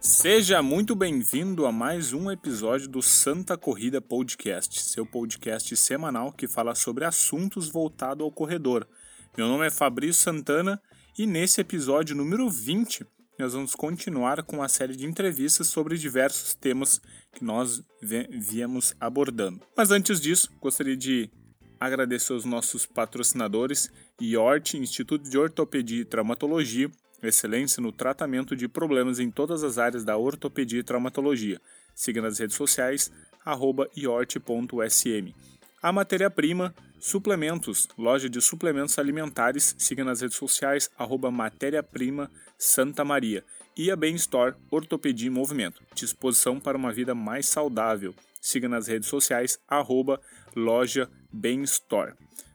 Seja muito bem-vindo a mais um episódio do Santa Corrida Podcast, seu podcast semanal que fala sobre assuntos voltados ao corredor. Meu nome é Fabrício Santana e nesse episódio número 20 nós vamos continuar com a série de entrevistas sobre diversos temas que nós viemos abordando. Mas antes disso, gostaria de agradecer os nossos patrocinadores, IORT, Instituto de Ortopedia e Traumatologia, excelência no tratamento de problemas em todas as áreas da ortopedia e traumatologia. Siga nas redes sociais, iort.sm. A matéria-prima, suplementos, loja de suplementos alimentares, siga nas redes sociais, arroba matéria-prima Santa Maria. E a Bem Store, ortopedia e movimento, disposição para uma vida mais saudável. Siga nas redes sociais, arroba loja Bem Store.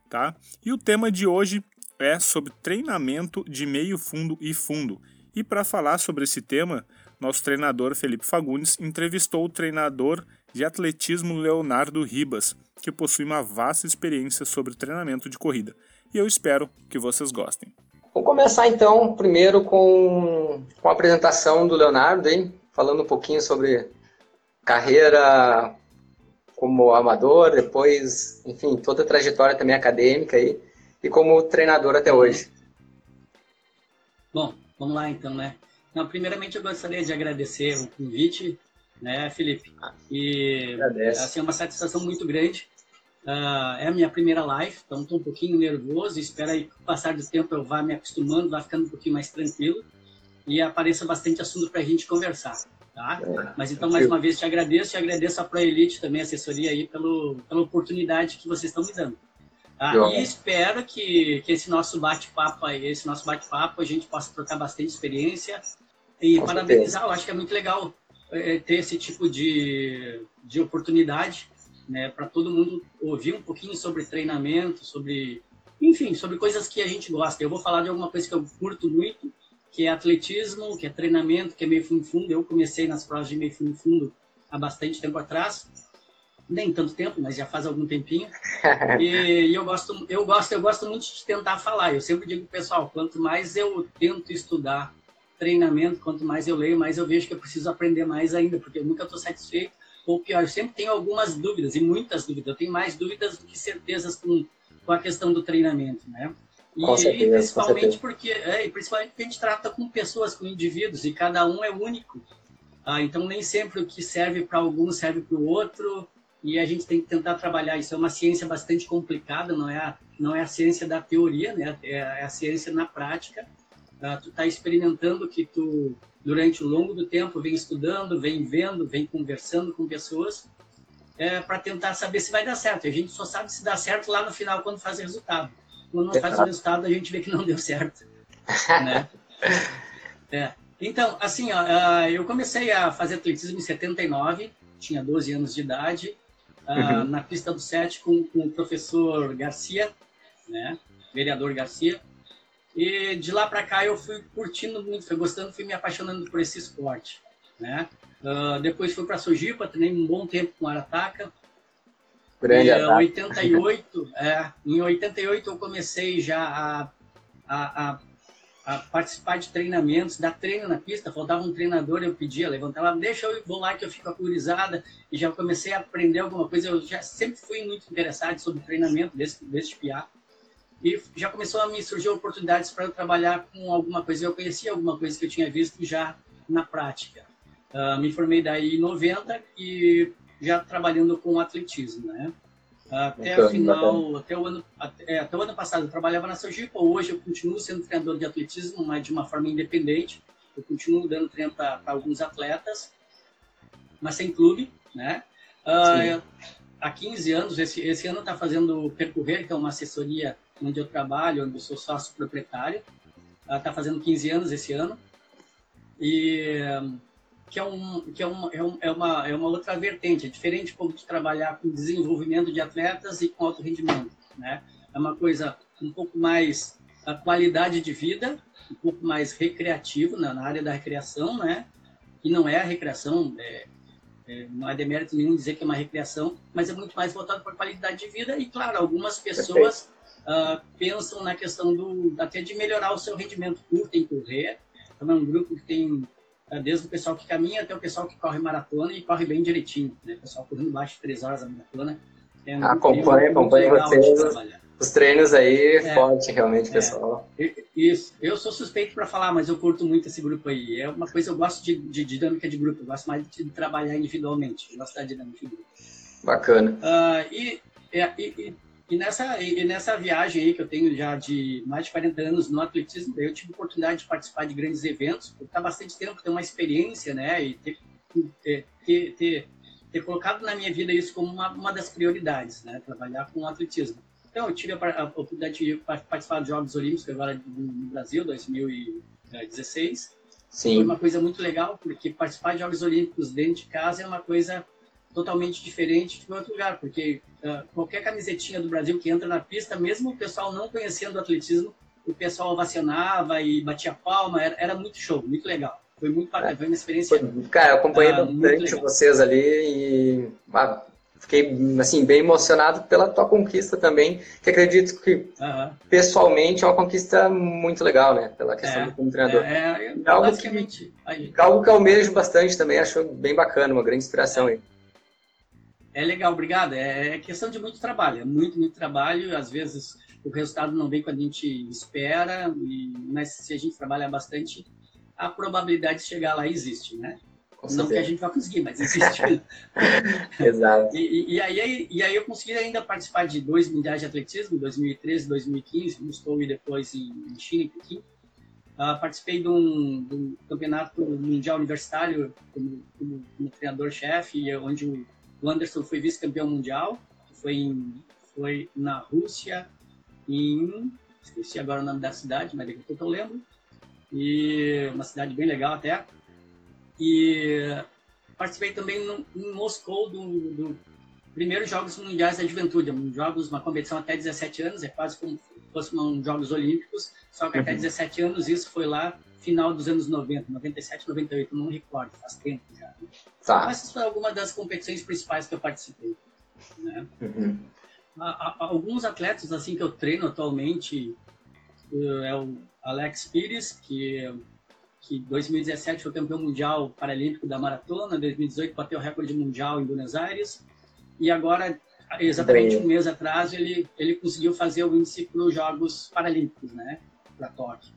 Tá? E o tema de hoje é sobre treinamento de meio fundo e fundo. E para falar sobre esse tema, nosso treinador Felipe Fagundes entrevistou o treinador de atletismo Leonardo Ribas, que possui uma vasta experiência sobre treinamento de corrida. E eu espero que vocês gostem. Vamos começar então, primeiro com, com a apresentação do Leonardo, hein? falando um pouquinho sobre carreira como amador, depois, enfim, toda a trajetória também acadêmica aí e como treinador até hoje. Bom, vamos lá então, né? Não, primeiramente eu gostaria de agradecer o convite, né, Felipe? E Agradeço. assim, é uma satisfação muito grande. Uh, é a minha primeira live, então estou um pouquinho nervoso. Espero aí que com o passar do tempo eu vá me acostumando, vá ficando um pouquinho mais tranquilo e apareça bastante assunto para a gente conversar. Tá? É, Mas então, mais uma vez, te agradeço e agradeço a ProElite também, a assessoria aí, pelo, pela oportunidade que vocês estão me dando. Tá? E espero que, que esse nosso bate-papo aí, esse nosso bate-papo, a gente possa trocar bastante experiência e Com parabenizar. Certeza. Eu acho que é muito legal é, ter esse tipo de, de oportunidade, né, para todo mundo ouvir um pouquinho sobre treinamento, sobre, enfim, sobre coisas que a gente gosta. Eu vou falar de alguma coisa que eu curto muito, que é atletismo, que é treinamento, que é meio fundo fundo. Eu comecei nas provas de meio fundo fundo há bastante tempo atrás nem tanto tempo, mas já faz algum tempinho. E, e, eu gosto, eu gosto, eu gosto muito de tentar falar. Eu sempre digo pessoal, quanto mais eu tento estudar treinamento, quanto mais eu leio, mais eu vejo que eu preciso aprender mais ainda, porque eu nunca estou satisfeito. Ou pior, eu sempre tenho algumas dúvidas e muitas dúvidas. Eu tenho mais dúvidas do que certezas com, com a questão do treinamento, né? E, certeza, e principalmente porque, é, principalmente porque a gente trata com pessoas, com indivíduos, e cada um é único. Ah, então nem sempre o que serve para algum serve para o outro e a gente tem que tentar trabalhar isso. É uma ciência bastante complicada, não é a, não é a ciência da teoria, né? é, é a ciência na prática. Uh, tu está experimentando que tu, durante o longo do tempo, vem estudando, vem vendo, vem conversando com pessoas é, para tentar saber se vai dar certo. A gente só sabe se dá certo lá no final, quando faz o resultado. Quando não faz o resultado, a gente vê que não deu certo. né? É. Então, assim, ó, uh, eu comecei a fazer atletismo em 79, tinha 12 anos de idade, uhum. na pista do SET com, com o professor Garcia, né? vereador Garcia. E de lá para cá eu fui curtindo muito, fui gostando, fui me apaixonando por esse esporte. Né? Uh, depois fui para Sojipa, treinei um bom tempo com Arataca. Grande e, uh, 88, é, em 88 eu comecei já a, a, a a participar de treinamentos, dar treino na pista, faltava um treinador, eu pedia, levantava, deixa eu vou lá que eu fico acurizada. E já comecei a aprender alguma coisa, eu já sempre fui muito interessado sobre treinamento desse, desse piá e já começou a me surgir oportunidades para eu trabalhar com alguma coisa, eu conhecia alguma coisa que eu tinha visto já na prática. Uh, me formei daí em 90 e já trabalhando com atletismo, né? Até então, final, até o, ano, até, é, até o ano passado eu trabalhava na Sergipe, hoje eu continuo sendo treinador de atletismo, mas de uma forma independente. Eu continuo dando treino para alguns atletas, mas sem clube, né? Uh, há 15 anos, esse, esse ano está fazendo o Percorrer, que é uma assessoria onde eu trabalho, onde eu sou sócio proprietário. Está uh, fazendo 15 anos esse ano. E que é, um, que é, um, é, um, é, uma, é uma outra vertente, é diferente como de trabalhar com desenvolvimento de atletas e com alto rendimento, né? É uma coisa um pouco mais a qualidade de vida, um pouco mais recreativo na, na área da recreação, né? E não é a recreação, é, é, não é demérito nenhum dizer que é uma recreação, mas é muito mais voltado para a qualidade de vida. E, claro, algumas pessoas uh, pensam na questão do até de melhorar o seu rendimento, curtem correr, então é um grupo que tem desde o pessoal que caminha até o pessoal que corre maratona e corre bem direitinho, né? O pessoal correndo baixo de três horas a maratona. É acompanha, acompanha vocês. Os treinos aí, é, forte realmente, é, pessoal. Isso. Eu sou suspeito para falar, mas eu curto muito esse grupo aí. É uma coisa, eu gosto de, de dinâmica de grupo, eu gosto mais de trabalhar individualmente, eu gosto da dinâmica de grupo. Bacana. Uh, e, e, e, nessa, e nessa viagem aí que eu tenho já de mais de 40 anos no atletismo, eu tive oportunidade de participar de grandes eventos, estar bastante tempo, ter uma experiência, né, e ter, ter, ter, ter, ter colocado na minha vida isso como uma, uma das prioridades, né, trabalhar com o atletismo. Então, eu tive a, a oportunidade de participar dos Jogos Olímpicos agora no Brasil, 2016. Sim. Foi uma coisa muito legal, porque participar de Jogos Olímpicos dentro de casa é uma coisa totalmente diferente de outro lugar, porque uh, qualquer camisetinha do Brasil que entra na pista, mesmo o pessoal não conhecendo o atletismo, o pessoal ovacionava e batia palma, era, era muito show, muito legal. Foi muito bacana, foi uma experiência. Cara, eu acompanhei uh, bastante vocês ali e ah, fiquei assim bem emocionado pela tua conquista também, que acredito que pessoalmente é uma conquista muito legal, né? Pela questão é, do como treinador. É, é, algo, que, algo que eu almejo bastante também, acho bem bacana, uma grande inspiração aí. É legal, obrigado. É, é questão de muito trabalho, é muito, muito trabalho. Às vezes o resultado não vem quando a gente espera, e, mas se a gente trabalha bastante, a probabilidade de chegar lá existe, né? Não que a gente vai conseguir, mas existe. Exato. E, e, aí, e aí eu consegui ainda participar de dois mundiais de atletismo, 2013 2015, Moscou e depois em, China, em Pequim. Uh, participei de um, de um, campeonato mundial universitário como, como, como treinador-chefe, onde o o Anderson foi vice-campeão mundial, foi, em, foi na Rússia, em. Esqueci agora o nome da cidade, mas daqui a pouco eu lembro. E uma cidade bem legal até. E participei também no, em Moscou do, do primeiros Jogos Mundiais da Juventude, jogos, uma competição até 17 anos, é quase como se fosse um Jogos Olímpicos, só que até 17 uhum. anos isso foi lá final dos anos 90, 97, 98, não recordo, faz tempo já. Né? Tá. Essas foram algumas das competições principais que eu participei. Né? Uhum. alguns atletas assim que eu treino atualmente uh, é o Alex Pires, que que 2017 foi campeão mundial paralímpico da maratona, 2018 bateu o recorde mundial em Buenos Aires e agora exatamente um mês atrás ele ele conseguiu fazer o índice para os Jogos Paralímpicos, né, para Tóquio.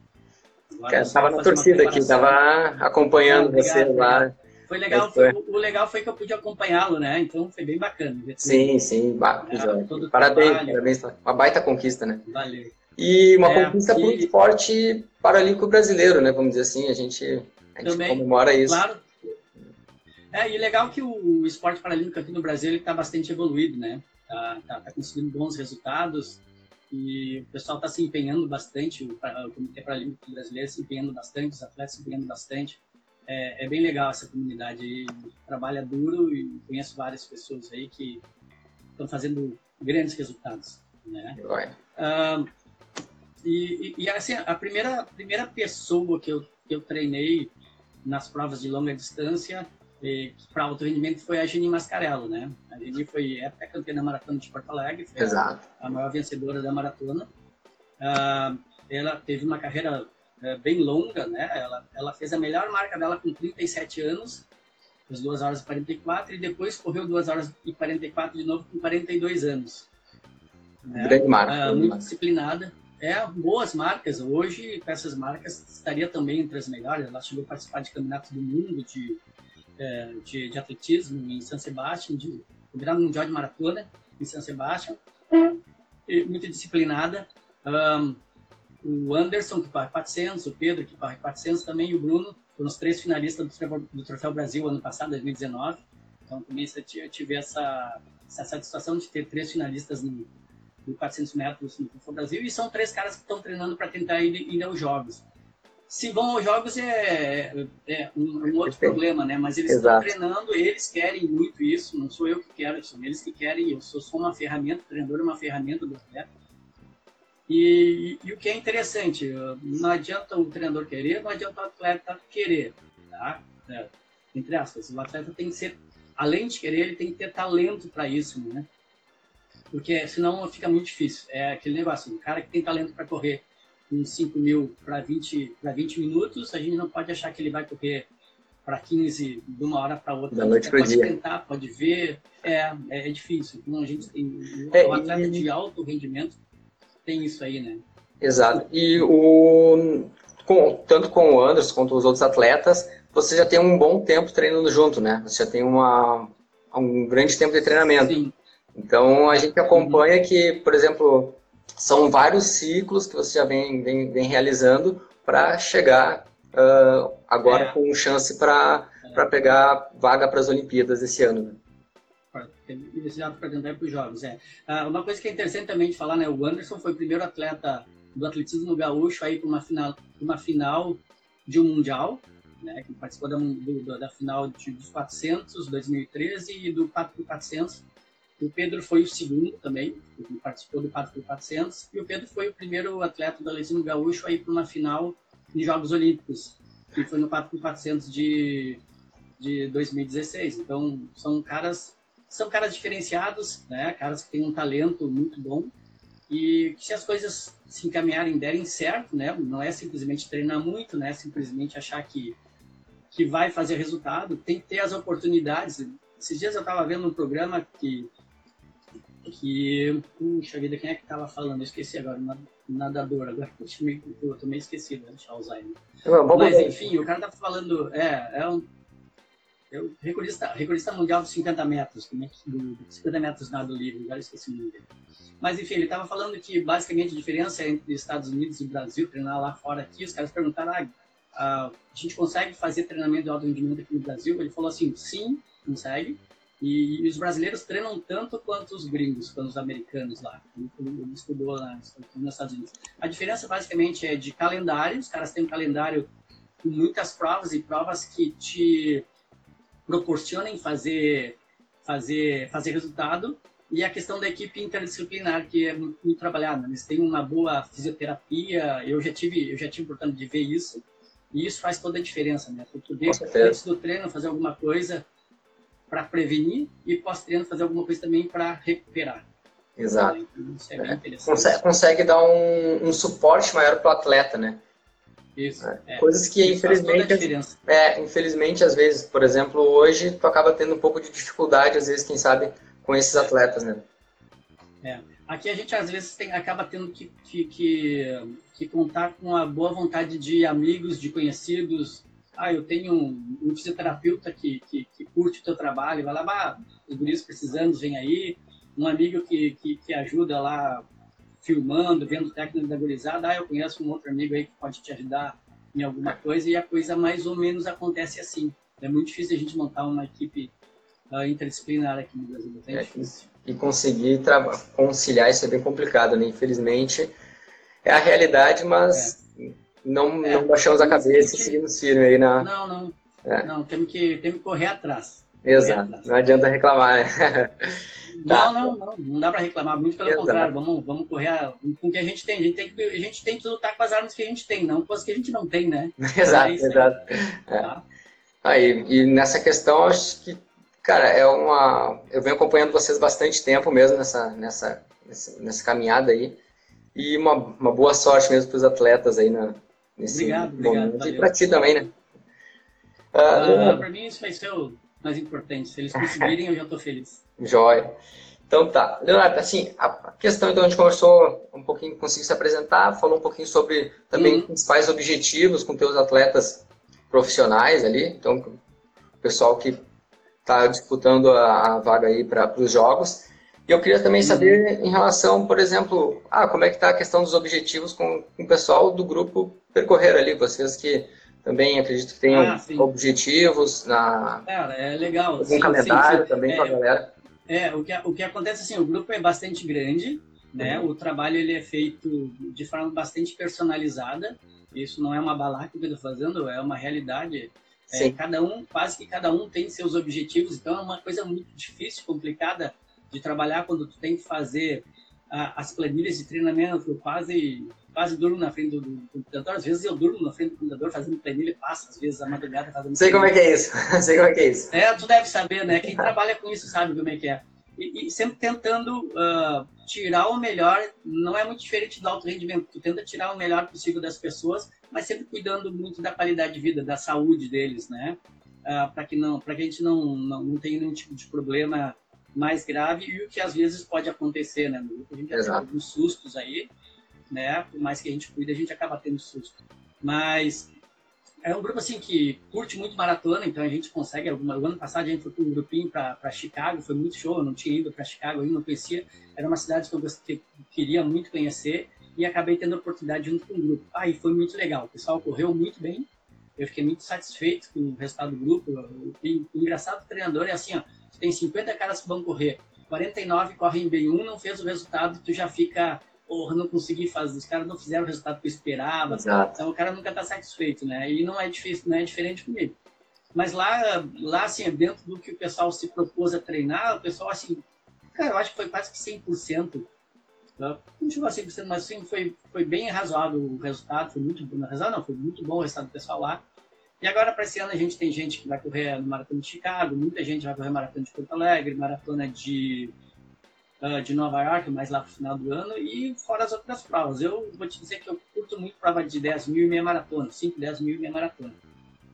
Estava na torcida aqui, estava acompanhando ah, você lá. Foi legal, foi, o legal foi que eu pude acompanhá-lo, né? Então foi bem bacana. Sim, sim, parabéns, parabéns, uma baita conquista, né? Valeu. E uma é, conquista para o esporte paralímpico brasileiro, né? Vamos dizer assim, a gente, a gente também, comemora isso. Claro. É, e legal que o esporte paralímpico aqui no Brasil está bastante evoluído, né? Tá, tá, tá conseguindo bons resultados e o pessoal está se empenhando bastante, o, o Comitê Paralímpico Brasileiro se empenhando bastante, os atletas se empenhando bastante. É, é bem legal essa comunidade trabalha duro e conheço várias pessoas aí que estão fazendo grandes resultados, né? Ah, e, e, assim, a primeira, primeira pessoa que eu, que eu treinei nas provas de longa distância para alto rendimento foi a Geni Mascarello, né? A Geni foi época campeã da maratona de Porto Alegre, foi Exato. A, a maior vencedora da maratona. Uh, ela teve uma carreira uh, bem longa, né? Ela, ela fez a melhor marca dela com 37 anos, as 2 horas e 44, e depois correu 2 horas e 44 de novo com 42 anos. Né? Grande marca. Uh, muito disciplinada. É, boas marcas. Hoje, com essas marcas, estaria também entre as melhores. Ela chegou a participar de campeonatos do mundo, de é, de, de, atletismo em São Sebastião, de campeonato mundial de maratona em São Sebastião, muito disciplinada. Um, o Anderson, que corre 400, o Pedro, que corre 400 também, e o Bruno, foram os três finalistas do Troféu, do Troféu Brasil ano passado, 2019. Então, também eu tive essa, essa satisfação de ter três finalistas no, no 400 metros no Troféu Brasil, e são três caras que estão treinando para tentar ir, ir aos Jogos se vão aos jogos é, é um, um, outro problema, né? Mas eles Exato. estão treinando, eles querem muito isso, não sou eu que quero, são eles que querem, eu sou só uma ferramenta, o treinador é uma ferramenta do atleta. E, e, e, o que é interessante, não adianta o treinador querer, não adianta o atleta querer, tá? É, entre aspas, o atleta tem que ser, além de querer, ele tem que ter talento para isso, né? Porque senão fica muito difícil. É aquele negócio, o cara que tem talento para correr com 5 mil para 20, 20 minutos, a gente não pode achar que ele vai correr para 15 de uma hora para outra. Da noite pode dia. tentar, pode ver, é, é, é difícil. Então a gente tem é, o atleta e... de alto rendimento tem isso aí, né? Exato. E o com, tanto com o Anderson quanto os outros atletas, você já tem um bom tempo treinando junto, né? Você já tem uma, um grande tempo de treinamento. Sim. Então a gente acompanha que, por exemplo, são vários ciclos que você já vem, vem, vem realizando para chegar uh, agora é. com chance para é. pegar vaga para as Olimpíadas esse ano. Né? Universidade para tentar para os jogos. É. Uh, uma coisa que é interessante também de falar, né? O Anderson foi o primeiro atleta do atletismo gaúcho aí para uma final, uma final de um mundial, né? Que participou da, do, da final de, dos 400, 2013 e do 4 por 400 o Pedro foi o segundo também, participou do 4 por 400 e o Pedro foi o primeiro atleta do atletismo gaúcho a ir para uma final de Jogos Olímpicos, que foi no 4 por 400 de, de 2016. Então, são caras são caras diferenciados, né? Caras que têm um talento muito bom e se as coisas se encaminharem, derem certo, né? Não é simplesmente treinar muito, né? Simplesmente achar que que vai fazer resultado, tem que ter as oportunidades. Esses dias eu estava vendo um programa que que, puxa vida, quem é que estava falando? Eu esqueci agora, nadador, agora eu tô meio esquecido, né, de Alzheimer. Mas, enfim, o cara tá falando, é, é um é o recordista, recordista mundial dos 50 metros, é do, 50 metros nado livre, agora esqueci o nome dele. Mas, enfim, ele estava falando que, basicamente, a diferença entre Estados Unidos e Brasil, treinar lá fora aqui, os caras perguntaram, ah, a gente consegue fazer treinamento de alto rendimento aqui no Brasil? Ele falou assim, sim, consegue, e, os brasileiros treinam tanto quanto os gringos, quanto os americanos lá. Ele estudou lá nos Estados Unidos. A diferença basicamente é de calendário. Os caras têm um calendário com muitas provas e provas que te proporcionem fazer, fazer, fazer resultado. E a questão da equipe interdisciplinar, que é muito, muito trabalhada. Eles têm uma boa fisioterapia. Eu já tive, eu já tive oportunidade de ver isso. E isso faz toda a diferença, né? Tu poder, antes do treino, fazer alguma coisa para prevenir e pós-treino fazer alguma coisa também para recuperar. Exato. Então, isso é, é. Consegue, consegue, dar um, um suporte maior para o atleta, né? Isso. É. É. Coisas que, infelizmente, é, infelizmente, às vezes, por exemplo, hoje, tu acaba tendo um pouco de dificuldade, às vezes, quem sabe, com esses atletas, né? É. Aqui a gente, às vezes, tem, acaba tendo que, que, que, que contar com a boa vontade de amigos, de conhecidos, ah, eu tenho um, um fisioterapeuta que, que, que, curte o teu trabalho, vai lá, os guris precisando, vem aí, um amigo que, que, que ajuda lá filmando, vendo técnica da gurizada, ah, eu conheço um outro amigo aí que pode te ajudar em alguma coisa, e a coisa mais ou menos acontece assim. É muito difícil a gente montar uma equipe uh, interdisciplinar aqui no Brasil, é, é difícil. E conseguir conciliar isso é bem complicado, né? Infelizmente, é a realidade, mas... É não, é, não baixamos a cabeça e seguimos firme aí na. Não, não. É. Não, temos que, temos que correr atrás. Exato. Correr atrás. Não adianta reclamar, né? Não, não, não, não dá para reclamar, muito pelo Exato. contrário, vamos, vamos correr com o que a gente tem. A gente tem, que, a gente tem que lutar com as armas que a gente tem, não com as que a gente não tem, né? exato, é exato. É. Tá. Aí, e nessa questão, acho que, cara, é uma. Eu venho acompanhando vocês bastante tempo mesmo nessa, nessa, nessa, nessa caminhada aí. E uma, uma boa sorte mesmo para os atletas aí na, nesse obrigado, momento. Obrigado, e para ti também, né? Uh, uh, para mim isso vai ser o mais importante. Se eles conseguirem, eu já estou feliz. Jóia. Então tá. Leonardo, assim, a questão, então a gente conversou um pouquinho, conseguiu se apresentar, falou um pouquinho sobre também uhum. principais objetivos com teus atletas profissionais ali, então o pessoal que está disputando a, a, vaga aí para os jogos. E eu queria também uhum. saber em relação, por exemplo, ah, como é que está a questão dos objetivos com, com o pessoal do grupo percorrer ali, vocês que também acredito que tenham ah, objetivos na Cara, é legal. Algum calendário sim, sim. também é, para a galera. É, o que, o que acontece assim, o grupo é bastante grande, né? Uhum. O trabalho ele é feito de forma bastante personalizada. Isso não é uma balaca que eu estou fazendo, é uma realidade. É, cada um, quase que cada um tem seus objetivos, então é uma coisa muito difícil, complicada de trabalhar quando tu tem que fazer as planilhas de treinamento, quase quase durmo na frente do, do, computador. Às vezes eu durmo na frente do computador fazendo planilha e passa, às vezes a madrugada fazendo. Sei como é que é isso. Sei como é que é isso. É, tu deve saber, né? Quem trabalha com isso sabe como é que é. E, e sempre tentando uh, tirar o melhor, não é muito diferente do alto rendimento. Tu tenta tirar o melhor possível das pessoas, mas sempre cuidando muito da qualidade de vida, da saúde deles, né? uh, para que não, para que a gente não, não, não tenha nenhum tipo de problema mais grave e o que às vezes pode acontecer, né? A gente já tem alguns sustos aí, né? Por mais que a gente cuide, a gente acaba tendo susto. Mas é um grupo assim que curte muito maratona, então a gente consegue. Alguma, o ano passado a gente foi com um grupinho para Chicago, foi muito show. Eu não tinha ido para Chicago ainda, não conhecia. Era uma cidade que eu, eu queria muito conhecer e acabei tendo a oportunidade junto com o grupo. Aí ah, foi muito legal. O pessoal correu muito bem. Eu fiquei muito satisfeito com o resultado do grupo. O, engraçado do treinador é assim, ó, tem 50 caras que vão correr, 49 correm bem, um não fez o resultado, tu já fica porra, não consegui fazer, os caras não fizeram o resultado que eu esperava. Exato. Então o cara nunca está satisfeito, né? E não é difícil, não é diferente comigo. Mas lá, lá assim, dentro do que o pessoal se propôs a treinar, o pessoal assim, cara, eu acho que foi quase que 100%. Tá? Não chegou a 100%, mas sim, foi, foi bem razoável o resultado, foi muito bom. Não, foi muito bom o resultado do pessoal lá. E agora, para esse ano, a gente tem gente que vai correr no Maratona de Chicago, muita gente vai correr Maratona de Porto Alegre, Maratona de uh, de Nova York, mais lá pro final do ano, e fora as outras provas. Eu vou te dizer que eu curto muito prova de 10 mil e meia maratona, 5, 10 mil e meia maratona.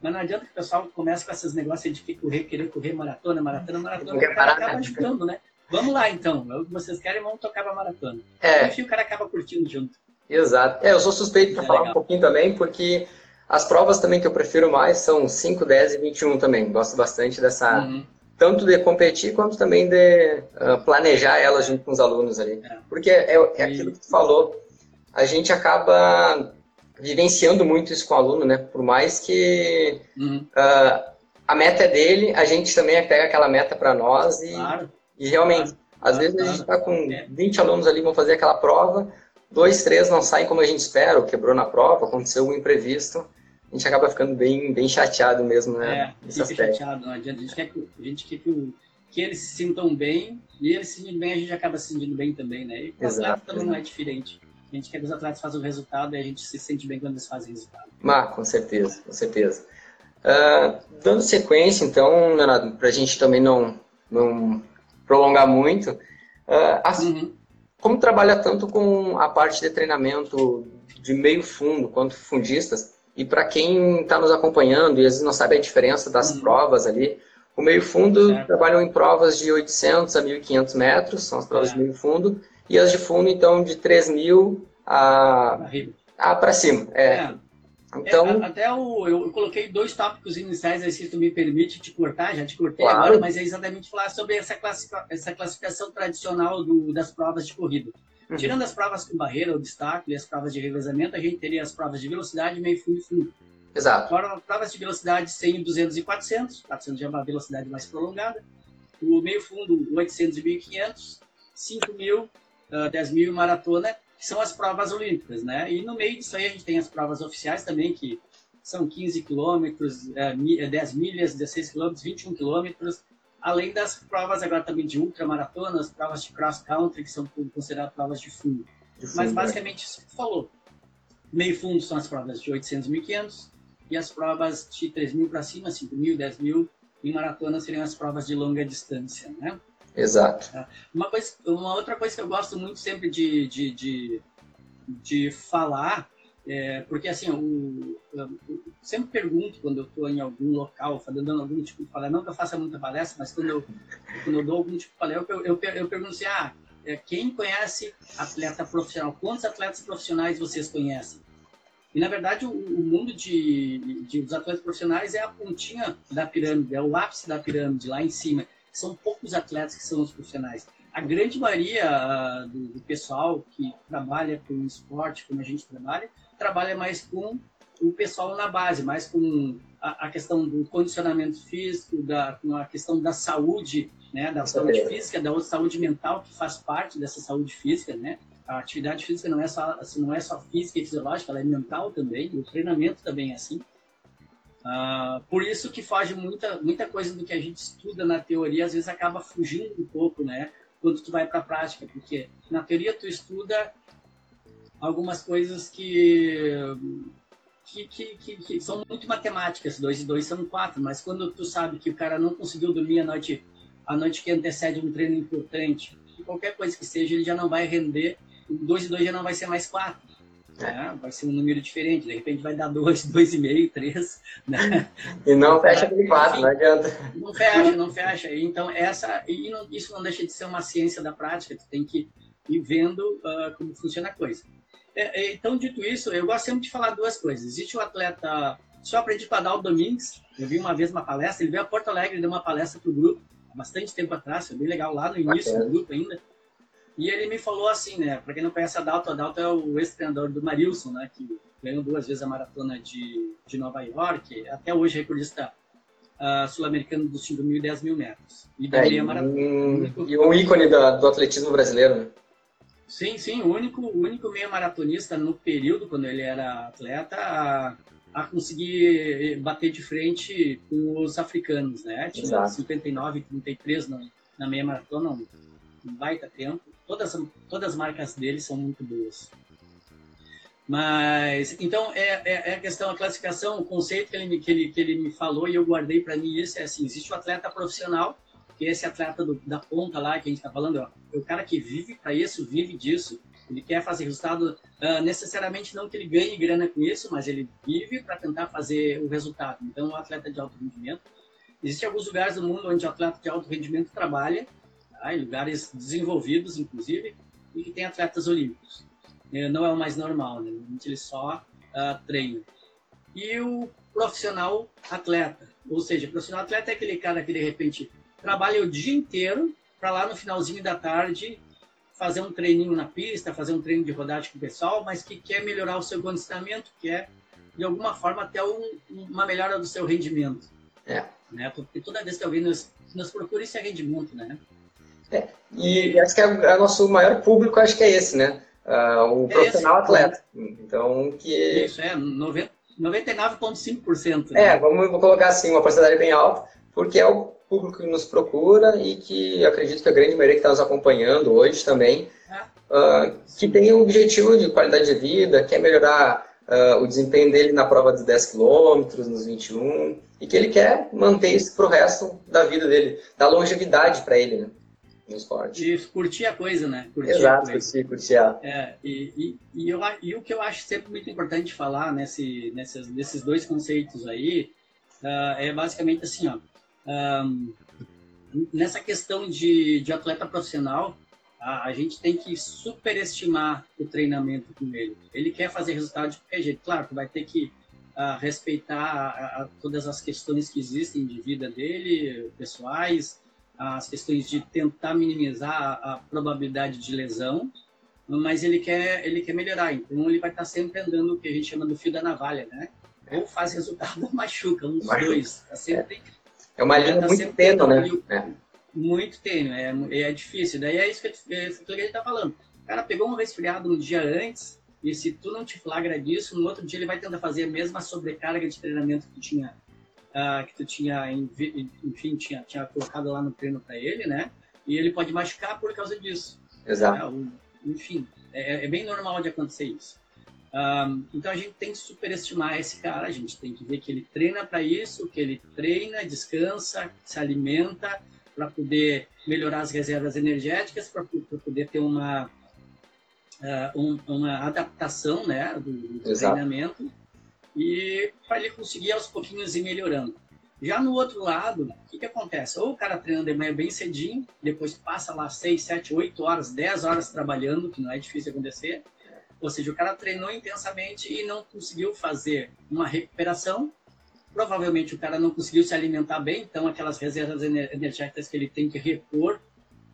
Mas não adianta que o pessoal comece com esses negócios de que correr, querer correr maratona, maratona, maratona, o cara acaba ajudando, né? Vamos lá então, é o que vocês querem, vamos tocar pra maratona. É. Enfim, o cara acaba curtindo junto. Exato. É, eu sou suspeito para é falar legal. um pouquinho também, porque as provas também que eu prefiro mais são 5, 10 e 21 também. Gosto bastante dessa, uhum tanto de competir quanto também de uh, planejar elas junto com os alunos ali. É. Porque é, é aquilo que tu falou, a gente acaba vivenciando muito isso com o aluno, né? Por mais que uhum. uh, a meta é dele, a gente também pega aquela meta para nós e, claro. e realmente, claro. às vezes a gente está com 20 alunos ali, vão fazer aquela prova, dois, três não saem como a gente espera, ou quebrou na prova, aconteceu um imprevisto, a gente acaba ficando bem, bem chateado mesmo, né? É, fica aspecto. chateado, não adianta. A gente quer que, a gente quer que, que eles se sintam bem e eles se sintam bem, a gente acaba se sentindo bem também, né? E o atleta também não é diferente. A gente quer que os atletas façam o resultado e a gente se sente bem quando eles fazem o resultado. Mas, com certeza, com certeza. Uh, dando sequência, então, Leonardo, para a gente também não, não prolongar muito, uh, uhum. como trabalha tanto com a parte de treinamento de meio fundo quanto fundistas, e para quem está nos acompanhando e às vezes não sabe a diferença das uhum. provas ali, o meio fundo certo. trabalham em provas de 800 a 1.500 metros, são as provas é. de meio fundo, e as de fundo, então, de 3.000 a, a para cima. É. é. Então, é, até o, eu, coloquei dois tópicos iniciais aí, se tu me permite te cortar, já te cortei claro. agora, mas é exatamente falar sobre essa, classificação, essa classificação tradicional do, das provas de corrida. Uhum. Tirando as provas com barreira, obstáculo e as provas de revezamento, a gente teria as provas de velocidade, meio fundo e fundo. Exato. Fora provas de velocidade 100, 200 e 400, 400 já é uma velocidade mais prolongada. O meio fundo 800 e 1500, 5 mil, uh, 10 mil maratona, que são as provas olímpicas, né? E no meio disso aí a gente tem as provas oficiais também, que são 15 quilômetros, 10 milhas, 16 quilômetros, 21 quilômetros, além das provas agora também de ultramaratonas, provas de cross country, que são consideradas provas de fundo. de fundo. Mas basicamente isso que falou. Meio fundo são as provas de 800 e 1500 e as provas de 3 mil para cima, 5 mil, 10 mil, e maratona seriam as provas de longa distância, né? Exato. Tá. Uma, coisa, uma outra coisa que eu gosto muito sempre de, de, de, de falar é, porque assim, o, eu sempre pergunto quando eu estou em algum local, dando algum tipo de palestra, não que eu faça muita palestra, mas quando eu, quando eu dou algum tipo de palestra, eu, eu, eu pergunto assim, ah, é, quem conhece atleta profissional? Quantos atletas profissionais vocês conhecem? E na verdade o, o mundo de, de, dos atletas profissionais é a pontinha da pirâmide, é o ápice da pirâmide, lá em cima. São poucos atletas que são os profissionais a grande maioria do, do, pessoal que trabalha com esporte, como a gente trabalha, trabalha mais com o pessoal na base, mais com a, a questão do condicionamento físico, da, com a questão da saúde, né, da saúde física, da saúde mental que faz parte dessa saúde física, né? A atividade física não é só assim, não é só física e fisiológica, ela é mental também. O treinamento também é assim. Uh, por isso que foge muita muita coisa do que a gente estuda na teoria, às vezes acaba fugindo um pouco, né? Quando tu vai para a prática, porque na teoria tu estuda algumas coisas que que, que, que, que, são muito matemáticas, dois e dois são quatro, mas quando tu sabe que o cara não conseguiu dormir a noite, a noite que antecede um treino importante, qualquer coisa que seja, ele já não vai render, dois e dois já não vai ser mais quatro. Né? Vai ser um número diferente, de repente vai dar dois, dois e meio, três. Né? E não fecha aquele quatro, não adianta. Não fecha, não fecha. Então, essa, e não, isso não deixa de ser uma ciência da prática, tu tem que ir vendo uh, como funciona a coisa. É, é, então, dito isso, eu gosto sempre de falar duas coisas. Existe o atleta, só aprendi com Adalto Domingues, eu vi uma vez uma palestra, ele veio a Porto Alegre, deu uma palestra para o grupo, há bastante tempo atrás, foi bem legal, lá no início Bacana. do grupo ainda. E ele me falou assim, né? Para quem não conhece Adalto, Adalto é o ex-treinador do Marilson, né? Que ganhou duas vezes a maratona de, de Nova York, até hoje recordista uh, sul-americano dos 5 mil e 10 mil metros. E, é, e, um, e um ícone do, do atletismo brasileiro, né? Sim, sim, o único, o único meio maratonista no período, quando ele era atleta, a, a conseguir bater de frente com os africanos, né? Tinha Exato. 59, 33 na, na meia maratona, um, um baita tempo. Todas, todas as marcas dele são muito boas. Mas, então, é, é, é, a questão, a classificação, o conceito que ele, que ele, que ele me falou e eu guardei para mim isso é assim, existe o atleta profissional, que esse atleta do, da ponta lá que a gente está falando, ó, é o cara que vive para isso, vive disso. Ele quer fazer resultado, uh, necessariamente não que ele ganhe grana com isso, mas ele vive para tentar fazer o resultado. Então, o atleta de alto rendimento. Existem alguns lugares do mundo onde o atleta de alto rendimento trabalha, tá? em lugares desenvolvidos, inclusive, e que tem atletas olímpicos. É, não é o mais normal, né? Normalmente ele só uh, treina. E o profissional atleta, ou seja, profissional atleta é aquele cara que de repente trabalha o dia inteiro para lá no finalzinho da tarde fazer um treininho na pista, fazer um treino de rodagem com o pessoal, mas que quer melhorar o seu condicionamento, quer de alguma forma ter um, uma melhora do seu rendimento. É. Né? Porque toda vez que alguém nos, nos procura, isso é rendimento, né? É. E acho que é, é o nosso maior público, acho que é esse, né? Uh, o é profissional esse, atleta. Então, que... Isso, é, 99,5%. Né? É, vamos colocar assim, uma porcentagem bem alta, porque é o público que nos procura e que acredito que a grande maioria que está nos acompanhando hoje também, uh, que tem o objetivo de qualidade de vida, quer melhorar uh, o desempenho dele na prova dos 10 km, nos 21, e que ele quer manter isso para o resto da vida dele, dar longevidade para ele, né? No esporte. E curtir a coisa, né? Curtir Exato, curtir, curtir ela. É, e, e, e, eu, e o que eu acho sempre muito importante falar nesse, nesses, nesses dois conceitos aí uh, é basicamente assim, ó um, nessa questão de, de atleta profissional, a, a, gente tem que superestimar o treinamento com ele. Ele quer fazer resultado de qualquer jeito. Claro que vai ter que uh, respeitar a, a, todas as questões que existem de vida dele, pessoais, as questões de tentar minimizar a, probabilidade de lesão, mas ele quer, ele quer melhorar. Então ele vai estar sempre andando o que a gente chama do fio da navalha, né? Ou faz resultado ou machuca, um dos dois. Tá sempre é é uma linha tá muito tênue, né? É. Muito tênue, é, é difícil. Daí é isso que, é isso que ele está falando. O cara pegou um resfriado um dia antes, e se tu não te flagra disso, no outro dia ele vai tentar fazer a mesma sobrecarga de treinamento que tu tinha, uh, que tu tinha, enfim, tinha, tinha colocado lá no treino para ele, né? E ele pode machucar por causa disso. Exato. Né? Enfim, é, é, bem normal de acontecer isso. Um, então a gente tem que superestimar esse cara, a gente tem que ver que ele treina para isso, que ele treina, descansa, se alimenta para poder melhorar as reservas energéticas, para poder ter uma, uh, um, uma adaptação né, do, do treinamento e para ele conseguir aos pouquinhos ir melhorando. Já no outro lado, o que, que acontece? Ou o cara treina de manhã bem cedinho, depois passa lá 6, 7, 8 horas, 10 horas trabalhando, que não é difícil acontecer, ou seja, o cara treinou intensamente e não conseguiu fazer uma recuperação. Provavelmente o cara não conseguiu se alimentar bem, então aquelas reservas energéticas que ele tem que repor,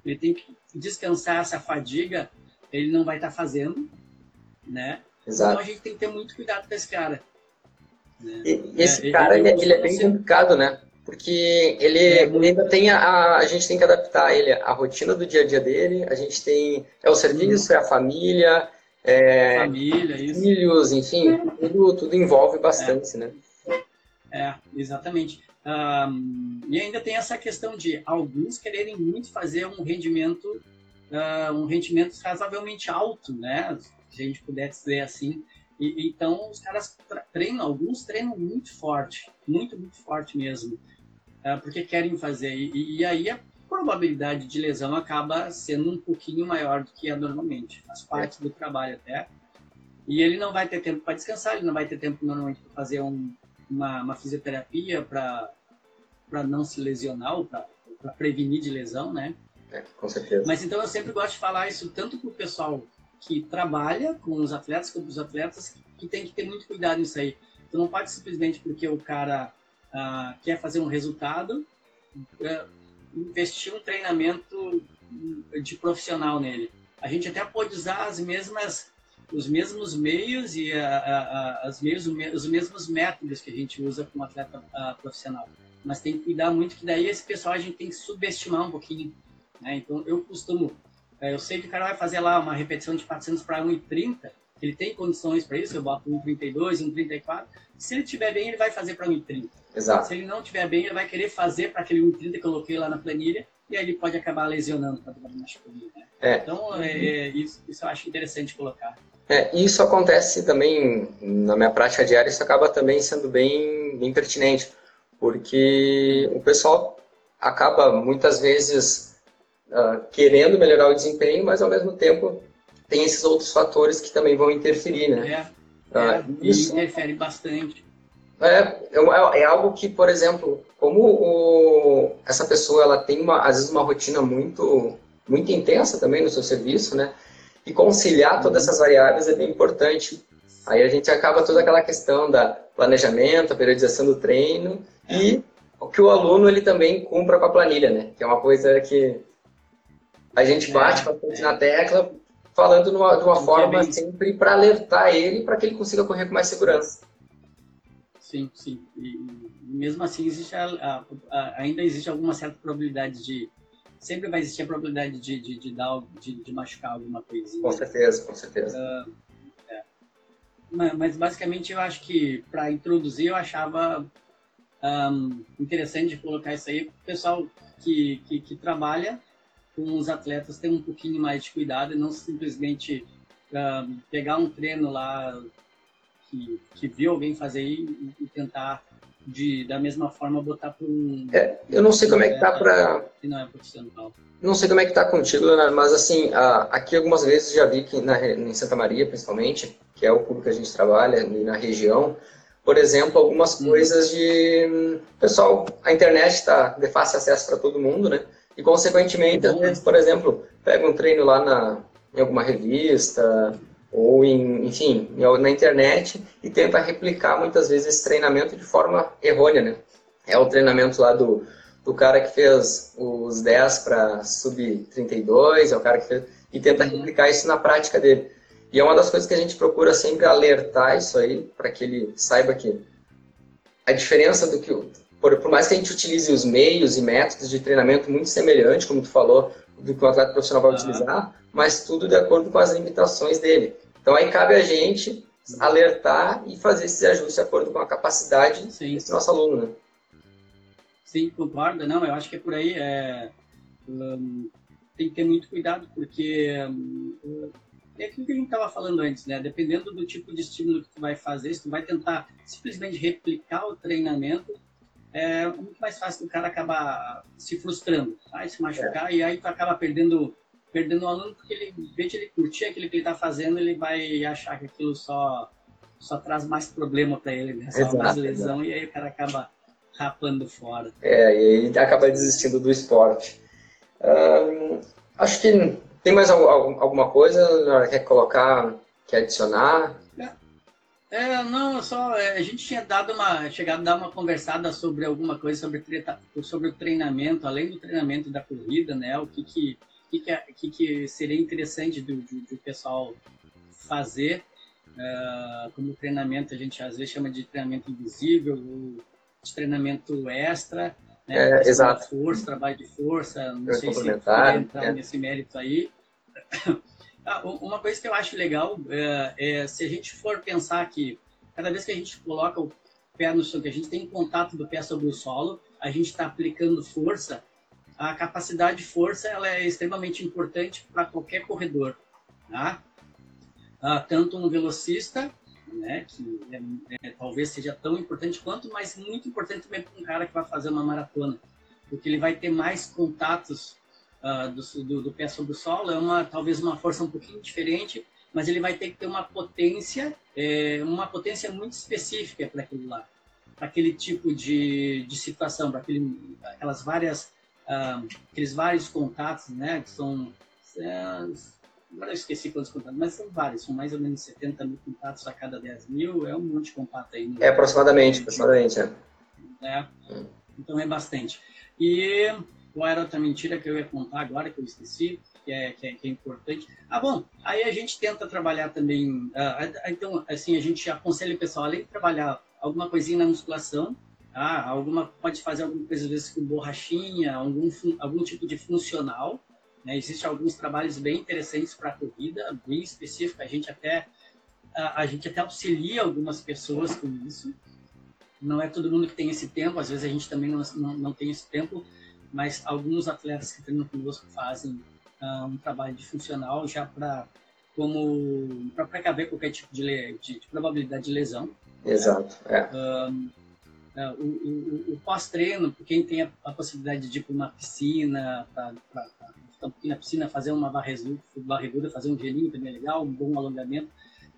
ele tem que descansar essa fadiga, ele não vai estar tá fazendo, né? Exato. Então a gente tem que ter muito cuidado com esse cara. Né? E, esse é, cara, ele, ele é bem complicado, né? Porque ele, é, ele ainda tem a, a gente tem que adaptar ele à rotina do dia a dia dele, a gente tem é o serviço, é a família, é, Família, filhos, enfim, tudo, tudo envolve bastante, é. né? É, exatamente. Um, e ainda tem essa questão de alguns quererem muito fazer um rendimento, uh, um rendimento razoavelmente alto, né? Se a gente puder dizer assim. E, então os caras treinam, alguns treinam muito forte, muito, muito forte mesmo, uh, porque querem fazer. E, e aí é probabilidade de lesão acaba sendo um pouquinho maior do que é normalmente. Faz parte do trabalho até. E ele não vai ter tempo para descansar, ele não vai ter tempo normalmente para fazer um, uma, uma, fisioterapia para não se lesionar ou para prevenir de lesão, né? É, com certeza. Mas então eu sempre gosto de falar isso tanto para o pessoal que trabalha com os atletas, quanto os atletas que tem que ter muito cuidado nisso aí. Tu não pode simplesmente porque o cara ah, quer fazer um resultado, é, investir um treinamento de profissional nele. A gente até pode usar as mesmas os mesmos meios e a, a, a, as os mesmos métodos que a gente usa como atleta profissional. Mas tem que cuidar muito que daí esse pessoal a gente tem que subestimar um pouquinho. Né? Então eu costumo, é, eu sei que o cara vai fazer lá uma repetição de 400 para 1,30, ele tem condições para isso, eu boto 1,32, 1,34. Se ele estiver bem, ele vai fazer para 1,30. Exato. Se ele não estiver bem, ele vai querer fazer para aquele 1,30 que eu coloquei lá na planilha e aí ele pode acabar lesionando para a Né? É. Então, é, é, isso, isso eu acho interessante colocar. É, isso acontece também na minha prática diária, isso acaba também sendo bem, bem pertinente, porque o pessoal acaba muitas vezes uh, querendo melhorar o desempenho, mas ao mesmo tempo tem esses outros fatores que também vão interferir, né? É, uh, isso interfere bastante. É, é, é, algo que, por exemplo, como o, essa pessoa ela tem uma, às vezes uma rotina muito muito intensa também no seu serviço, né? E conciliar todas essas variáveis é bem importante. Aí a gente acaba toda aquela questão da planejamento, a periodização do treino e que o aluno ele também cumpra com a planilha, né? Que é uma coisa que a gente bate é, bastante é. na tecla, falando numa, de uma forma sempre para alertar ele para que ele consiga correr com mais segurança. Sim, sim. E, mesmo assim existe a, a, a, ainda existe alguma certa probabilidade de sempre vai existir a probabilidade de, de, de dar, de, de machucar alguma coisinha. Com certeza, com certeza. Uh, é. mas, mas, basicamente eu acho que para introduzir eu achava um, interessante colocar isso aí. O pessoal que, que, que, trabalha com os atletas tem um pouquinho mais de cuidado e não simplesmente pegar um treino lá que, que viu alguém fazer e, e tentar de da mesma forma botar para um. É, eu não sei como é que tá para. Que não é profissional. Não sei como é que tá contigo, Leonardo, mas assim, aqui algumas vezes já vi que na, em Santa Maria, principalmente, que é o clube que a gente trabalha, na região, por exemplo, algumas hum. coisas de. Pessoal, a internet está de fácil acesso para todo mundo, né? E, consequentemente, às vezes, por exemplo, pega um treino lá na, em alguma revista, ou em, enfim, na internet e tenta replicar muitas vezes esse treinamento de forma errônea, né? É o treinamento lá do, do cara que fez os 10 para sub-32, é o cara que fez, e tenta uhum. replicar isso na prática dele. E é uma das coisas que a gente procura sempre alertar isso aí, para que ele saiba que a diferença do que, por, por mais que a gente utilize os meios e métodos de treinamento muito semelhantes, como tu falou, do que o atleta profissional vai utilizar, mas tudo de acordo com as limitações dele. Então aí cabe a gente alertar e fazer esses ajustes de acordo com a capacidade Sim. desse nosso aluno, né? Sim, concordo. Não, eu acho que é por aí. É, um, tem que ter muito cuidado, porque um, é aquilo que a gente estava falando antes, né? Dependendo do tipo de estímulo que tu vai fazer, se tu vai tentar simplesmente replicar o treinamento, é muito mais fácil o cara acabar se frustrando, vai se machucar é. e aí tu acaba perdendo perdendo o aluno porque ele, em vez de ele curtir aquilo que ele está fazendo, ele vai achar que aquilo só só traz mais problema para ele, né? Só exato, mais lesão exato. e aí o cara acaba rapando fora. É, e aí acaba desistindo do esporte. Hum, acho que tem mais alguma coisa quer colocar, quer adicionar? É, não, só é, a gente tinha dado uma chegado a dar uma conversada sobre alguma coisa sobre sobre o treinamento, além do treinamento da corrida, né? O que que que, que, é, que, seria interessante do, do, do pessoal fazer uh, como treinamento a gente às vezes chama de treinamento invisível ou de treinamento extra, né? É, exato. Força, trabalho de força, não sei se entrar é. nesse mérito aí. Ah, uma coisa que eu acho legal é, é, se a gente for pensar que cada vez que a gente coloca o pé no chão, que a gente tem contato do pé sobre o solo, a gente está aplicando força, a capacidade de força ela é extremamente importante para qualquer corredor. Tá? Ah, tanto um velocista, né, que é, é, talvez seja tão importante quanto, mas muito importante também para um cara que vai fazer uma maratona, porque ele vai ter mais contatos uh, do, do, do, pé sobre o solo, é uma talvez uma força um pouquinho diferente, mas ele vai ter que ter uma potência, é, uma potência muito específica para aquilo lá, para aquele tipo de, de situação, para aquelas várias, ah, aqueles vários contatos, né, que são, é, agora eu esqueci quantos contatos, mas são vários, são mais ou menos 70 mil contatos a cada 10 mil, é um monte de contato aí. É aproximadamente, aproximadamente, é. é. Então é bastante. E qual era outra mentira que eu ia contar agora, que eu esqueci? que é, que é, que é importante. Ah, bom, aí a gente tenta trabalhar também. Uh, então, assim, a gente aconselha o pessoal, além de trabalhar alguma coisinha na musculação, tá? alguma, pode fazer alguma coisa, às vezes, com borrachinha, algum, algum tipo de funcional. Né? Existem alguns trabalhos bem interessantes para a corrida, bem específicos. A gente até a, a gente até auxilia algumas pessoas com isso. Não é todo mundo que tem esse tempo, às vezes a gente também não, não, não tem esse tempo, mas alguns atletas que treinam conosco fazem uh, um trabalho de funcional já para como para precaver qualquer tipo de, de, de, probabilidade de lesão. Exato. É. Uh, uh, o, o, o pós-treino, quem tem a, a, possibilidade de ir para uma piscina, para um na piscina, fazer uma barriguda, fazer um gelinho também é legal, um bom alongamento.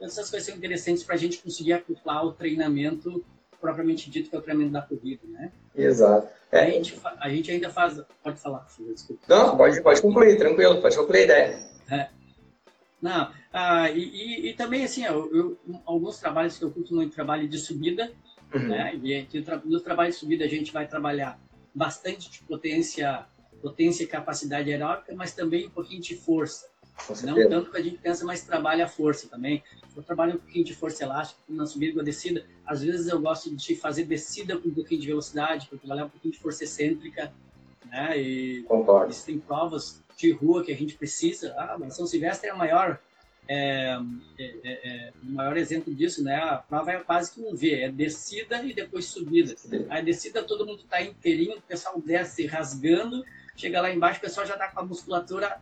Essas coisas são interessantes para a gente conseguir acoplar o treinamento propriamente dito, que é o treinamento da corrida, né? Exato. É. A, gente, a gente ainda faz... Pode falar, desculpa. Não, pode, pode concluir, tranquilo, pode concluir a ideia. É. Não, ah, e, e, e, também, assim, eu, eu, alguns trabalhos que eu curto muito, trabalho de subida, uhum. né? E no trabalho de subida a gente vai trabalhar bastante de potência, potência e capacidade aeróbica, mas também um pouquinho de força. Não tanto que a gente pensa, mas trabalha a força também. Eu trabalho um pouquinho de força elástica na subida e na descida. Às vezes eu gosto de fazer descida com um pouquinho de velocidade, para trabalhar um pouquinho de força excêntrica. Né? E Concordo. Existem provas de rua que a gente precisa. Ah, mas São Silvestre é a maior, é, é, é, é, o maior exemplo disso, né? A prova é quase que um V, é descida e depois subida. A descida todo mundo está inteirinho, o pessoal desce rasgando, chega lá embaixo, o pessoal já está com a musculatura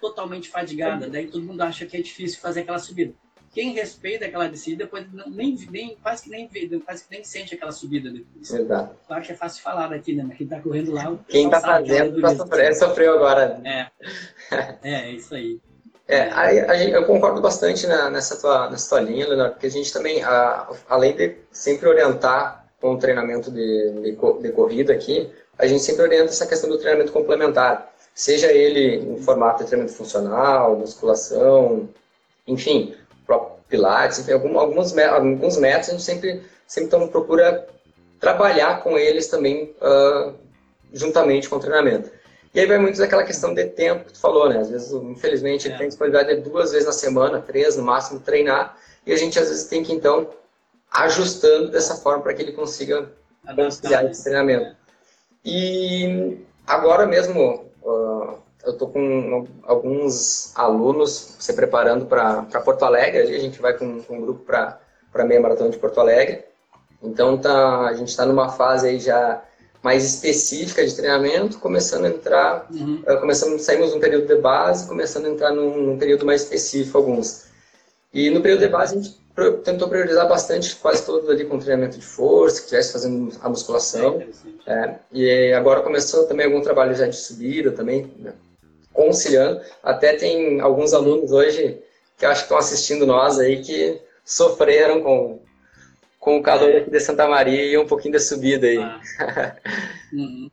totalmente fadigada. Daí todo mundo acha que é difícil fazer aquela subida. Quem respeita aquela descida, não, nem, nem, quase, que nem, quase que nem sente aquela subida depois. Exato. Claro que é fácil falar daqui, né? Mas quem está correndo lá. Quem está fazendo tá sofreu, sofreu agora. É. é, é isso aí. É, aí, eu concordo bastante na, nessa, tua, nessa tua linha, Leonardo, porque a gente também, a, além de sempre orientar com o treinamento de, de, de corrida aqui, a gente sempre orienta essa questão do treinamento complementar seja ele em formato de treinamento funcional, musculação, enfim, pilates, enfim, algum, alguns, alguns métodos a gente sempre, sempre então procura trabalhar com eles também uh, juntamente com o treinamento. E aí vai muito daquela questão de tempo que tu falou, né? Às vezes, infelizmente, ele é. tem disponibilidade de duas vezes na semana, três no máximo, treinar, e a gente às vezes tem que, então, ajustando dessa forma para que ele consiga conciliar esse treinamento. E agora mesmo, eu estou com alguns alunos se preparando para Porto Alegre. A gente vai com, com um grupo para a meia maratona de Porto Alegre. Então tá, a gente está numa fase aí já mais específica de treinamento, começando a entrar, uhum. uh, começando, saímos de um período de base, começando a entrar num, num, período mais específico alguns. E no período de base a gente tentou priorizar bastante, quase todo ali com treinamento de força, que estivesse fazendo a musculação. É, é, e agora começou também algum trabalho já de subida também, né, conciliando. Até tem alguns alunos hoje que acho que estão assistindo nós aí que sofreram com, com o calor aqui de Santa Maria e um pouquinho da subida aí. Ah. uhum.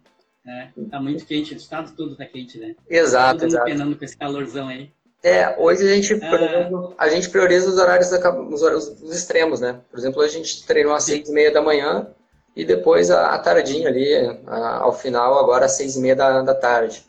É, tá muito quente, o estado todo tá quente, né? Exato, mundo exato. penando com esse calorzão aí. É, hoje a gente, por exemplo, a gente prioriza os horários, da, os, os, extremos, né? Por exemplo, a gente treinou às seis e meia da manhã e depois a, a tardinha ali, a, ao final, agora às seis e meia da, da tarde.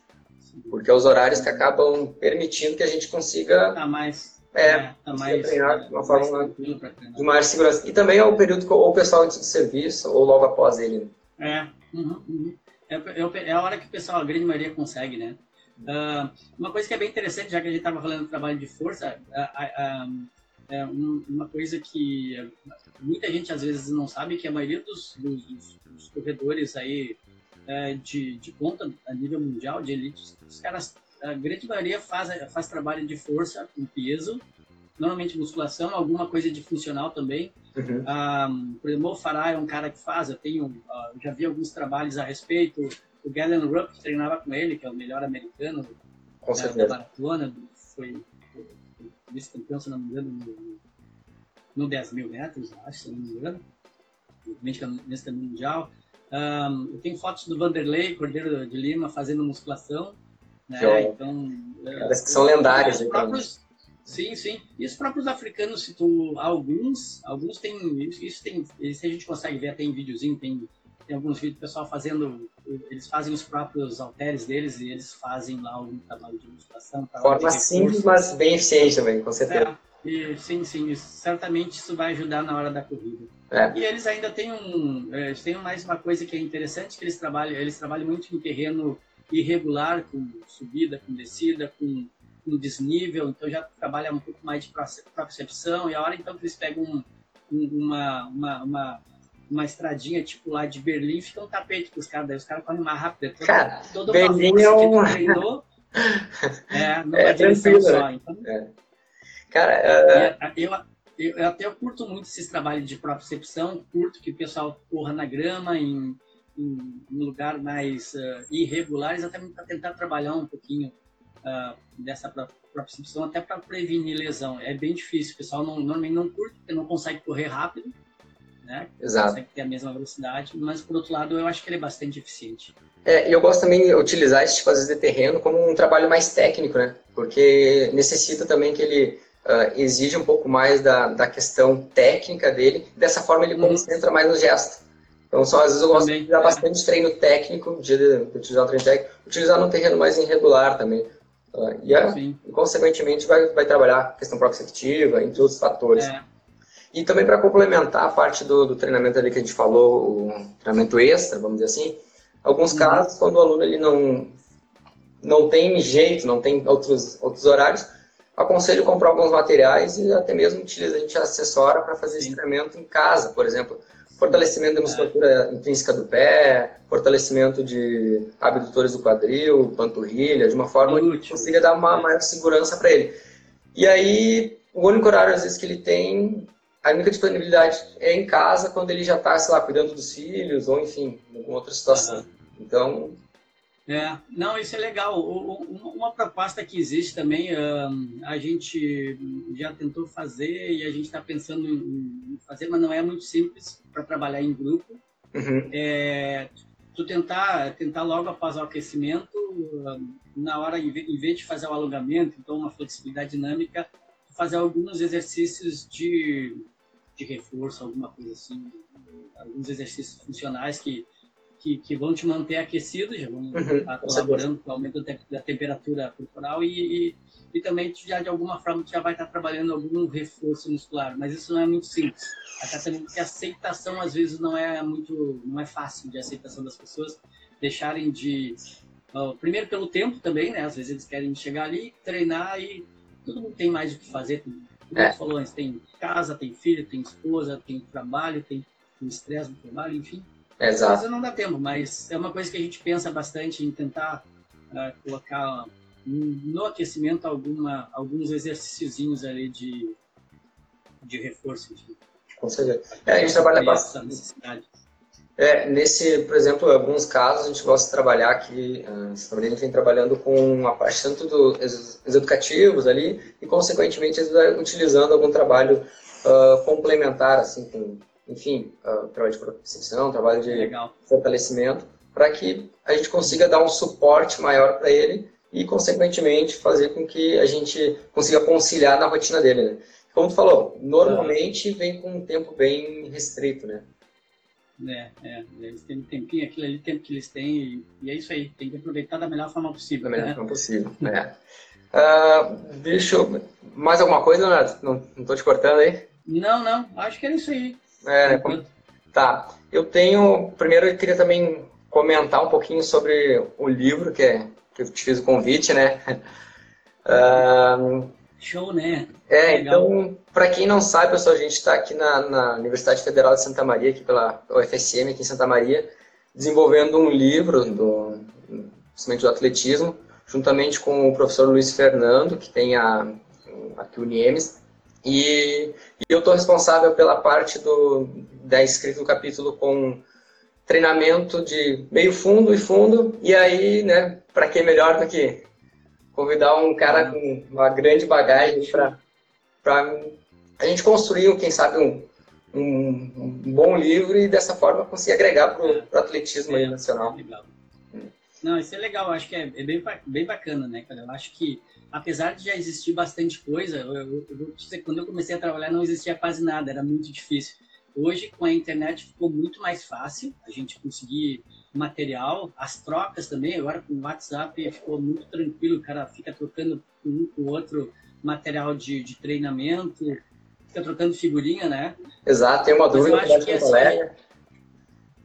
Porque é os horários que acabam permitindo que a gente consiga tá mais, é, é tá mais, treinar de uma forma de maior segurança. E também é o período que ou o pessoal antes do serviço ou logo após ele. É, uhum, uhum. É, é, é a hora que o pessoal, a grande maioria consegue, né? Uh, uma coisa que é bem interessante, já que a gente estava falando do trabalho de força, uh, uh, é uma coisa que muita gente às vezes não sabe que a maioria dos, dos, dos corredores aí é, de, de ponta a nível mundial, de elite, os caras, a grande maioria faz, faz trabalho de força com peso, normalmente musculação, alguma coisa de funcional também. Uhum. Um, por exemplo, o Farah é um cara que faz, eu tenho, uh, já vi alguns trabalhos a respeito, o Galen Rupp, que treinava com ele, que é o melhor americano com da, da maratona, foi, vice-campeão, se não me engano, no, no 10 mil metros, acho, se não me engano, nesse caminho mundial. Um, eu tenho fotos do Vanderlei Cordeiro de Lima fazendo musculação. Né? Então, Caras que são lendários. Próprios, sim, sim. E os próprios africanos, se tu, alguns, alguns têm, isso tem, isso a gente consegue ver até em videozinho, tem, tem alguns vídeos do pessoal fazendo, eles fazem os próprios halteres deles e eles fazem lá algum trabalho de musculação. Forma simples, mas bem eficiente também, com certeza. É. E, sim, sim, certamente isso vai ajudar na hora da corrida. É. E eles ainda têm um, é, eles têm mais uma coisa que é interessante que eles trabalham, eles trabalham muito em terreno irregular, com subida, com descida, com, com desnível, então já trabalha um pouco mais de percepção e a hora então que eles pegam um, uma, uma, uma, uma estradinha tipo lá de Berlim, fica um tapete para os caras, daí os caras correm mais rápido. Toda, cara, toda Berlim é um... treinou, é, numa é, direção só. Né? Então, é. Cara, uh... eu, eu, eu, até curto muito esses trabalhos de propriocepção, curto que o pessoal corra na grama, em, em, em lugar mais uh, irregular, exatamente para tentar trabalhar um pouquinho uh, dessa propriocepção, até para prevenir lesão. É bem difícil, o pessoal não, normalmente não curte, porque não consegue correr rápido, né? Exato. Consegue ter a mesma velocidade, mas por outro lado eu acho que ele é bastante eficiente. É, eu gosto também de utilizar esse tipo de terreno como um trabalho mais técnico, né? Porque necessita também que ele uh, exige um pouco mais da, da questão técnica dele. Dessa forma, ele uhum. concentra mais no gesto. Então, só às vezes eu gosto também, de dar é. bastante treino técnico, de, de, utilizar o treino técnico, utilizar num terreno mais irregular também. Uh, e, e, consequentemente, vai, vai trabalhar a questão proprioceptiva, entre outros fatores. É. E também para complementar a parte do, do, treinamento ali que a gente falou, o treinamento extra, vamos dizer assim, alguns uhum. casos, quando o aluno ele não, não tem jeito, não tem outros, outros horários, aconselho comprar alguns materiais e até mesmo utiliza, a gente assessora para fazer Sim. treinamento em casa, por exemplo, fortalecimento da musculatura é. intrínseca do pé, fortalecimento de abdutores do quadril, panturrilha, de uma forma Útil. que consiga dar uma maior segurança para ele. E aí, o único horário às vezes que ele tem, a única disponibilidade é em casa, quando ele já está, sei lá, cuidando dos filhos, ou enfim, em alguma outra situação. Então, é, não, isso é legal. Uma proposta que existe também, a gente já tentou fazer e a gente está pensando em fazer, mas não é muito simples para trabalhar em grupo. Uhum. É, tu tentar, tentar logo após o aquecimento, na hora, em vez de fazer o alongamento, então uma flexibilidade dinâmica, fazer alguns exercícios de, de reforço, alguma coisa assim, alguns exercícios funcionais que que, que vão te manter aquecido, já vão uhum, estar colaborando com o aumento da temperatura corporal e, e, e, também já de alguma forma já vai estar trabalhando algum reforço muscular, mas isso não é muito simples. Até também porque a aceitação às vezes não é muito, não é fácil de aceitação das pessoas deixarem de uh, primeiro pelo tempo também, né? Às vezes eles querem chegar ali, treinar e todo mundo tem mais o que fazer. Como é. falou antes, tem casa, tem filho, tem esposa, tem trabalho, tem estresse no trabalho, enfim. Exato. Às vezes não dá tempo, mas é uma coisa que a gente pensa bastante em tentar uh, colocar no aquecimento alguma, alguns exercíciozinhos ali de, de reforço. De, Com certeza. É, a gente trabalha bastante. É, nesse, por exemplo, em alguns casos a gente gosta de trabalhar aqui, uh, a gente vem trabalhando com a parte tanto dos educativos ali e, consequentemente, utilizando algum trabalho uh, complementar, assim, com enfim, uh, trabalho de propriocepção, trabalho de Legal. fortalecimento, para que a gente consiga dar um suporte maior para ele e, consequentemente, fazer com que a gente consiga conciliar na rotina dele. Né? Como tu falou, normalmente vem com um tempo bem restrito, né? É, é, eles têm um tempinho, aquilo ali, tempo que eles têm, e é isso aí, tem que aproveitar da melhor forma possível. Da melhor né? forma possível, é. Uh, deixa eu... Mais alguma coisa, Leonardo? Não, não tô te cortando aí? Não, não, acho que era isso aí. É, né? Tá. Eu tenho. Primeiro eu queria também comentar um pouquinho sobre o livro que, é, que eu te fiz o convite, né? Uh, Show, né? É, Legal. então, para quem não sabe, pessoal, a gente está aqui na, na, Universidade Federal de Santa Maria, aqui pela UFSM, aqui em Santa Maria, desenvolvendo um livro do, principalmente do atletismo, juntamente com o professor Luiz Fernando, que tem a, aqui o Niemes, e, e eu estou responsável pela parte do, da escrita do capítulo com treinamento de meio fundo e fundo. E aí, né, para que melhor do que convidar um cara com uma grande bagagem para a gente construir, quem sabe, um, um, um, bom livro e dessa forma conseguir agregar para o atletismo é, nacional. Legal. Não, isso é legal, acho que é, é, bem, bem bacana, né, cara? Eu acho que, apesar de já existir bastante coisa, eu, eu, dizer, quando eu comecei a trabalhar não existia quase nada, era muito difícil. Hoje, com a internet, ficou muito mais fácil a gente conseguir material, as trocas também, agora com o WhatsApp ficou muito tranquilo, o cara fica trocando um com o outro material de, de treinamento, fica trocando figurinha, né? Exato, tem uma Mas dúvida eu acho que, assim,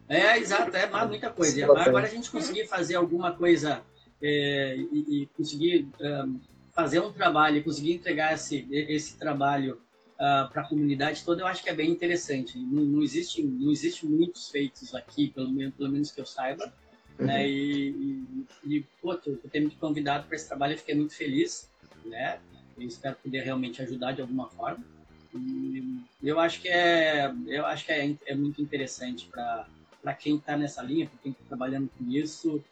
É, exato, é muita coisa. agora a gente conseguir fazer alguma coisa é, e, e, conseguir um, fazer um trabalho, conseguir entregar esse, esse trabalho uh, ah, para a comunidade toda, eu acho que é bem interessante. Não, não, existe, não existe muitos feitos aqui, pelo menos, pelo menos que eu saiba. Uhum. Né? E, e, e pô, tu ter me convidado para esse trabalho, eu fiquei muito feliz. Né? Eu espero poder realmente ajudar de alguma forma. E eu acho que é, eu acho que é, é muito interessante para quem está nessa linha, para quem está trabalhando com isso, uh,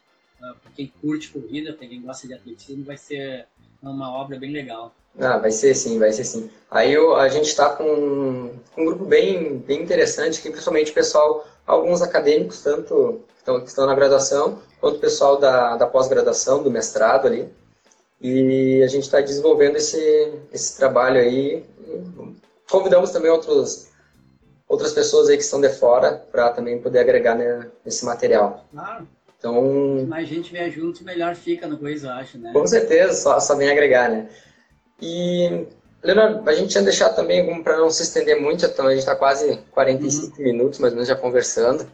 ah, para quem curte corrida, para quem gosta de atletismo, vai ser uma obra bem legal. Ah, vai ser sim, vai ser sim. Aí eu, a gente está com um grupo bem, bem interessante, que principalmente o pessoal, alguns acadêmicos, tanto que estão, que estão na graduação, quanto o pessoal da, da pós-graduação, do mestrado ali. E a gente está desenvolvendo esse, esse trabalho aí. Convidamos também outros, outras pessoas aí que estão de fora para também poder agregar né, nesse material. Claro. Então, mais gente vier junto, melhor fica no coisa, eu acho, né? Com certeza, só, só vem agregar, né? E, Leonardo, a gente tinha deixado também, para não se estender muito, então a gente está quase 45 uhum. minutos, mais ou menos, já conversando.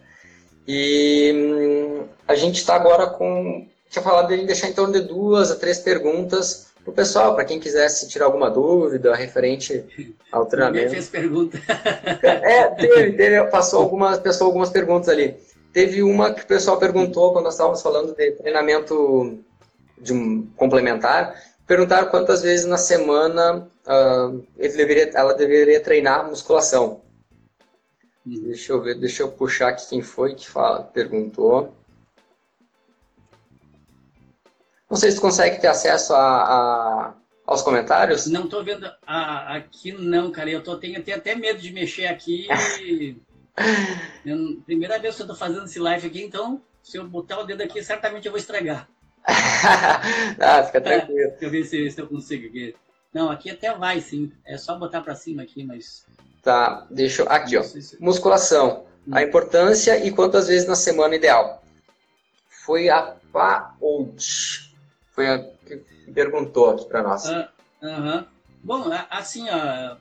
E a gente está agora com. Tinha falado de deixar em torno de duas a três perguntas para o pessoal, para quem quisesse tirar alguma dúvida referente ao treinamento. Ninguém fez pergunta. é, teve, teve, passou algumas, pessoas algumas perguntas ali. Teve uma que o pessoal perguntou quando nós estávamos falando de treinamento de um complementar, perguntaram quantas vezes na semana uh, deveria, ela deveria treinar musculação. Hum. Deixa eu ver, deixa eu puxar aqui quem foi que fala, perguntou. Não sei se tu consegue ter acesso a, a aos comentários. Não estou vendo a, aqui não, cara. Eu tô, tenho, tenho até medo de mexer aqui. Eu, primeira vez que eu estou fazendo esse live aqui, então se eu botar o dedo aqui, certamente eu vou estragar. ah, fica tranquilo. É, deixa eu ver se, se eu consigo aqui. Não, aqui até vai, sim. É só botar para cima aqui, mas. Tá, deixa eu. Aqui, ó. Musculação. Hum. A importância e quantas vezes na semana ideal. Foi a Paold. Foi a que perguntou aqui para nós. Uh, uh -huh. Bom, assim, ó,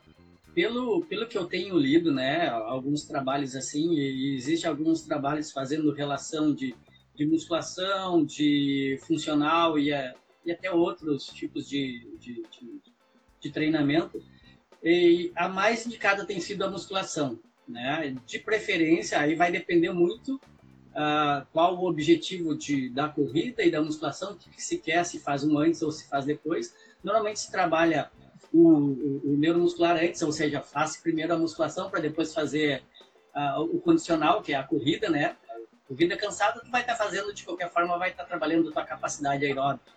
pelo, pelo que eu tenho lido, né, alguns trabalhos assim, e existe alguns trabalhos fazendo relação de de musculação, de funcional e, é, e até outros tipos de, de, de, de treinamento. E a mais indicada tem sido a musculação. Né? De preferência, aí vai depender muito uh, qual o objetivo de, da corrida e da musculação, que se quer, se faz um antes ou se faz depois. Normalmente se trabalha o, o, o neuromuscular antes, ou seja, faz primeiro a musculação para depois fazer uh, o condicional, que é a corrida, né? Vida cansada, tu vai estar tá fazendo de qualquer forma, vai estar tá trabalhando tua capacidade aeróbica.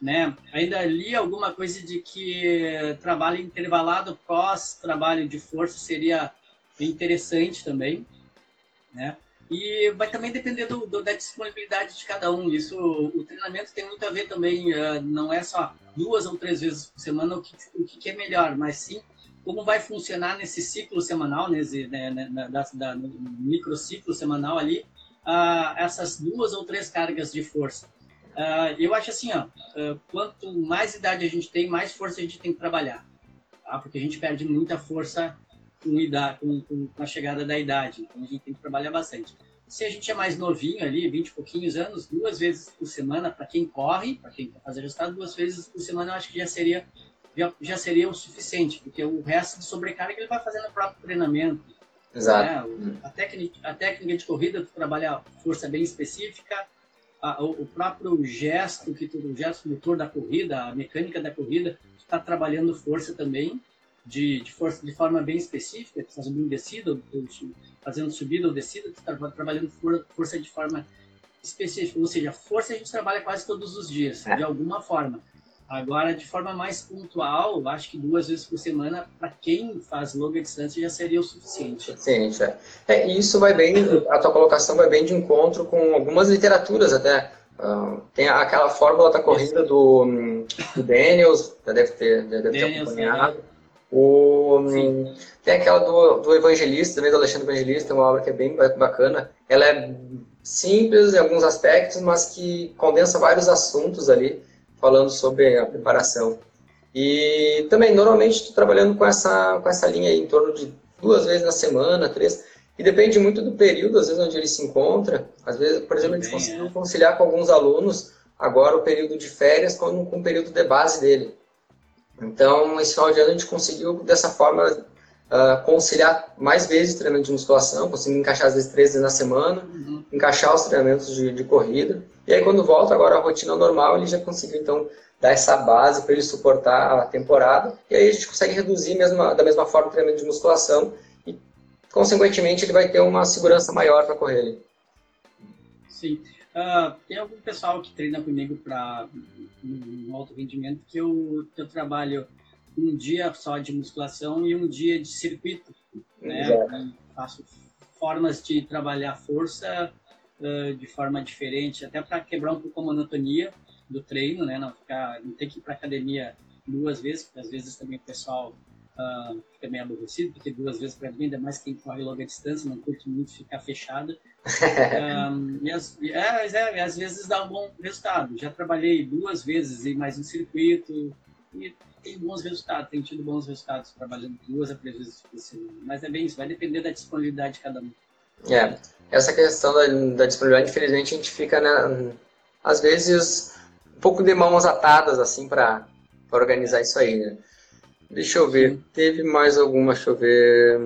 Né? Ainda li alguma coisa de que trabalho intervalado pós trabalho de força seria interessante também, né? E vai também depender do, do, da disponibilidade de cada um. Isso, o treinamento tem muito a ver também, uh, não é só duas ou três vezes por semana o que, o que é melhor, mas sim como vai funcionar nesse ciclo semanal, nesse né, né, da, da, no microciclo semanal ali, uh, essas duas ou três cargas de força. Uh, eu acho assim, ó, uh, quanto mais idade a gente tem, mais força a gente tem que trabalhar, tá? porque a gente perde muita força com, idade, com, com, a chegada da idade, então a gente tem que trabalhar bastante. Se a gente é mais novinho ali, 20 e pouquinhos anos, duas vezes por semana, para quem corre, para quem quer fazer resultado, duas vezes por semana eu acho que já seria, já, já seria o suficiente, porque o resto de sobrecarga ele vai fazendo no próprio treinamento, Exato. Né? A, técnica, a técnica de corrida, tu trabalha força bem específica, a, o, o, próprio gesto, que tu, o gesto motor da corrida, a mecânica da corrida, tu está trabalhando força também, de, de, força de forma bem específica, tu está subindo descida, fazendo subida ou descida, tu está trabalhando for, força de forma específica, ou seja, força a gente trabalha quase todos os dias, é. de alguma forma. Agora, de forma mais pontual, acho que duas vezes por semana, para quem faz longa distância, já seria o suficiente. Suficiente, é. é. isso vai bem, a tua colocação vai bem de encontro com algumas literaturas até. Uh, tem aquela fórmula da corrida do, do Daniels, já deve ter, já deve Daniels, ter acompanhado. É. O, tem aquela do, do Evangelista, também do Alexandre Evangelista, uma obra que é bem bacana. Ela é simples em alguns aspectos, mas que condensa vários assuntos ali, falando sobre a preparação. E também, normalmente, estou trabalhando com essa, com essa linha aí, em torno de duas vezes na semana, três. E depende muito do período, às vezes, onde ele se encontra. Às vezes, por exemplo, a gente conseguiu conciliar com alguns alunos agora o período de férias com, com o período de base dele. Então, esse final de ano a gente conseguiu, dessa forma, uh, conciliar mais vezes treinamento de musculação, conseguindo encaixar às vezes três vezes na semana, uhum. encaixar os treinamentos de, de, corrida. E aí, quando volta agora a rotina normal, ele já conseguiu, então, dar essa base para ele suportar a temporada. E aí a gente consegue reduzir mesmo, da mesma forma o treinamento de musculação e, consequentemente, ele vai ter uma segurança maior para correr. Sim. Uh, tem algum pessoal que treina comigo para um alto rendimento que eu, que eu trabalho um dia só de musculação e um dia de circuito, né? Faço formas de trabalhar força uh, de forma diferente, até para quebrar um pouco a monotonia do treino, né? Não ficar, não ter que ir para academia duas vezes, porque às vezes também o pessoal uh, fica meio aborrecido, porque duas vezes para mim, ainda mais quem corre longa distância, não curte muito ficar fechado. um, e, as, é, é, às vezes dá um bom resultado. Já trabalhei duas vezes em mais um circuito e tem bons resultados, tem tido bons resultados trabalhando duas a três vezes por semana. Mas é bem isso, vai depender da disponibilidade de cada um. É, essa questão da, da disponibilidade, infelizmente, a gente fica, né, às vezes, um pouco de mãos atadas, assim, para organizar isso aí, né? Deixa eu ver, teve mais alguma, deixa eu ver...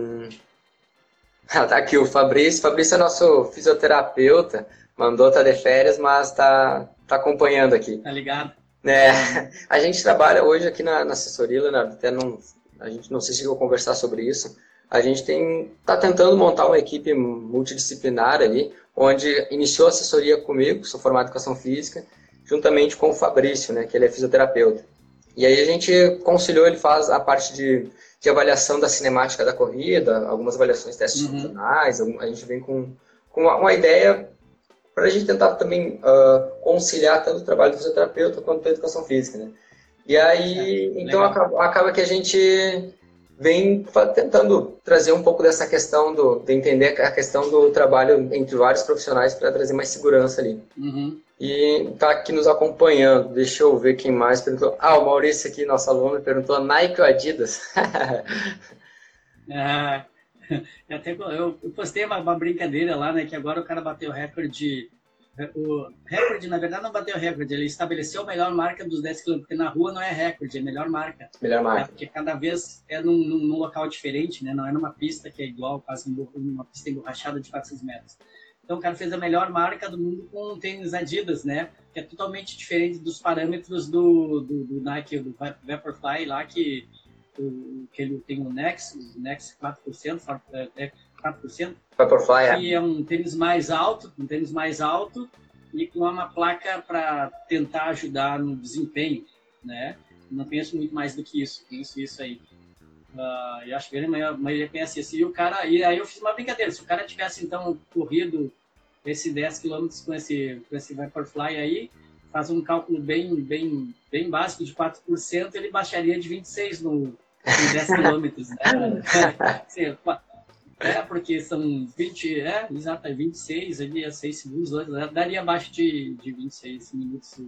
Ah, tá aqui o Fabrício. Fabrício é nosso fisioterapeuta. Mandou tá de férias, mas tá, tá acompanhando aqui. Tá ligado? É, a gente trabalha hoje aqui na, na assessoria, Leonardo, até não, a gente não sei se eu vou conversar sobre isso. A gente tem tá tentando montar uma equipe multidisciplinar ali, onde iniciou a assessoria comigo, sou formado em educação física, juntamente com o Fabrício, né, que ele é fisioterapeuta. E aí a gente conciliou, ele faz a parte de de avaliação da cinemática da corrida, algumas avaliações testes uhum. funcionais, a gente vem com, com uma, uma ideia para a gente tentar também uh, conciliar tanto o trabalho do fisioterapeuta quanto a educação física, né? E aí, é, então acaba, acaba, que a gente vem tentando trazer um pouco dessa questão do, de entender a questão do trabalho entre vários profissionais para trazer mais segurança ali. Uhum. E tá aqui nos acompanhando. Deixa eu ver quem mais perguntou. Ah, o Maurício aqui, nosso aluno, perguntou Nike ou Adidas? é, até, eu, eu postei uma, uma, brincadeira lá, né? Que agora o cara bateu o recorde. O recorde, na verdade, não bateu o recorde, ele estabeleceu a melhor marca dos 10 km, porque na rua não é recorde, é melhor marca. Melhor marca. É, porque cada vez é num, num, num, local diferente, né? Não é numa pista que é igual, quase uma pista emborrachada de 400 metros. Então o cara fez a melhor marca do mundo com um tênis Adidas, né? Que é totalmente diferente dos parâmetros do, do, do Nike, do Vaporfly lá, que, que ele tem o Nexus, Nexus 4%, é 4%. Vaporfly, é. Que é um tênis mais alto, um tênis mais alto e com uma placa para tentar ajudar no desempenho, né? Não penso muito mais do que isso, penso isso aí. Uh, eu acho que a maioria pensa isso. E o cara, e aí eu fiz uma brincadeira. Se o cara tivesse então corrido esse 10 km com esse, com esse Vaporfly aí, faz um cálculo bem, bem, bem básico de 4%, ele baixaria de 26 no, no 10 km. Né? é, porque são 20, é, exato, 26 ali a 6 segundos, daria abaixo de, de 26 minutos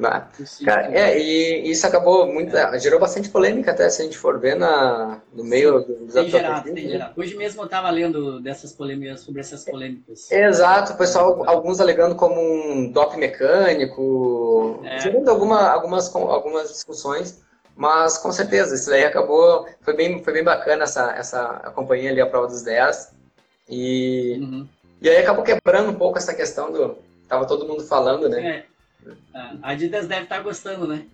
ah, cara, é, e isso acabou muito. É. Gerou bastante polêmica até se a gente for ver na, no meio Sim, dos tem gerado, tem né? gerado. Hoje mesmo eu estava lendo dessas polêmicas, sobre essas polêmicas. Exato, o pessoal, alguns alegando como um dop mecânico, é. gerando alguma, algumas, algumas discussões, mas com certeza, isso daí acabou. Foi bem, foi bem bacana essa, essa companhia ali, a prova dos 10. E, uhum. e aí acabou quebrando um pouco essa questão do. Tava todo mundo falando, né? É. A Adidas deve estar tá gostando, né?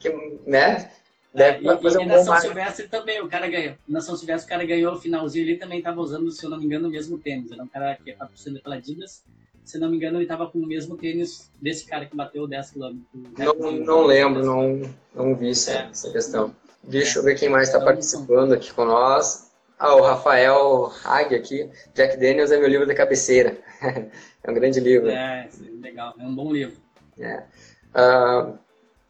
que, né? Deve é, fazer e, um e na São. Silvestre também, o cara ganhou. Na São Silvestre o cara ganhou o finalzinho ali também estava usando, se eu não me engano, o mesmo tênis. Era um cara que é patrocinado pela Adidas, se não me engano, ele estava com o mesmo tênis desse cara que bateu 10 km. Não, não lembro, não, não vi essa, é. essa questão. Deixa eu ver quem mais está então, participando aqui com nós. Ah, o Rafael Hag aqui. Jack Daniels é meu livro da cabeceira. é um grande livro. É, legal. É um bom livro. É. Uh,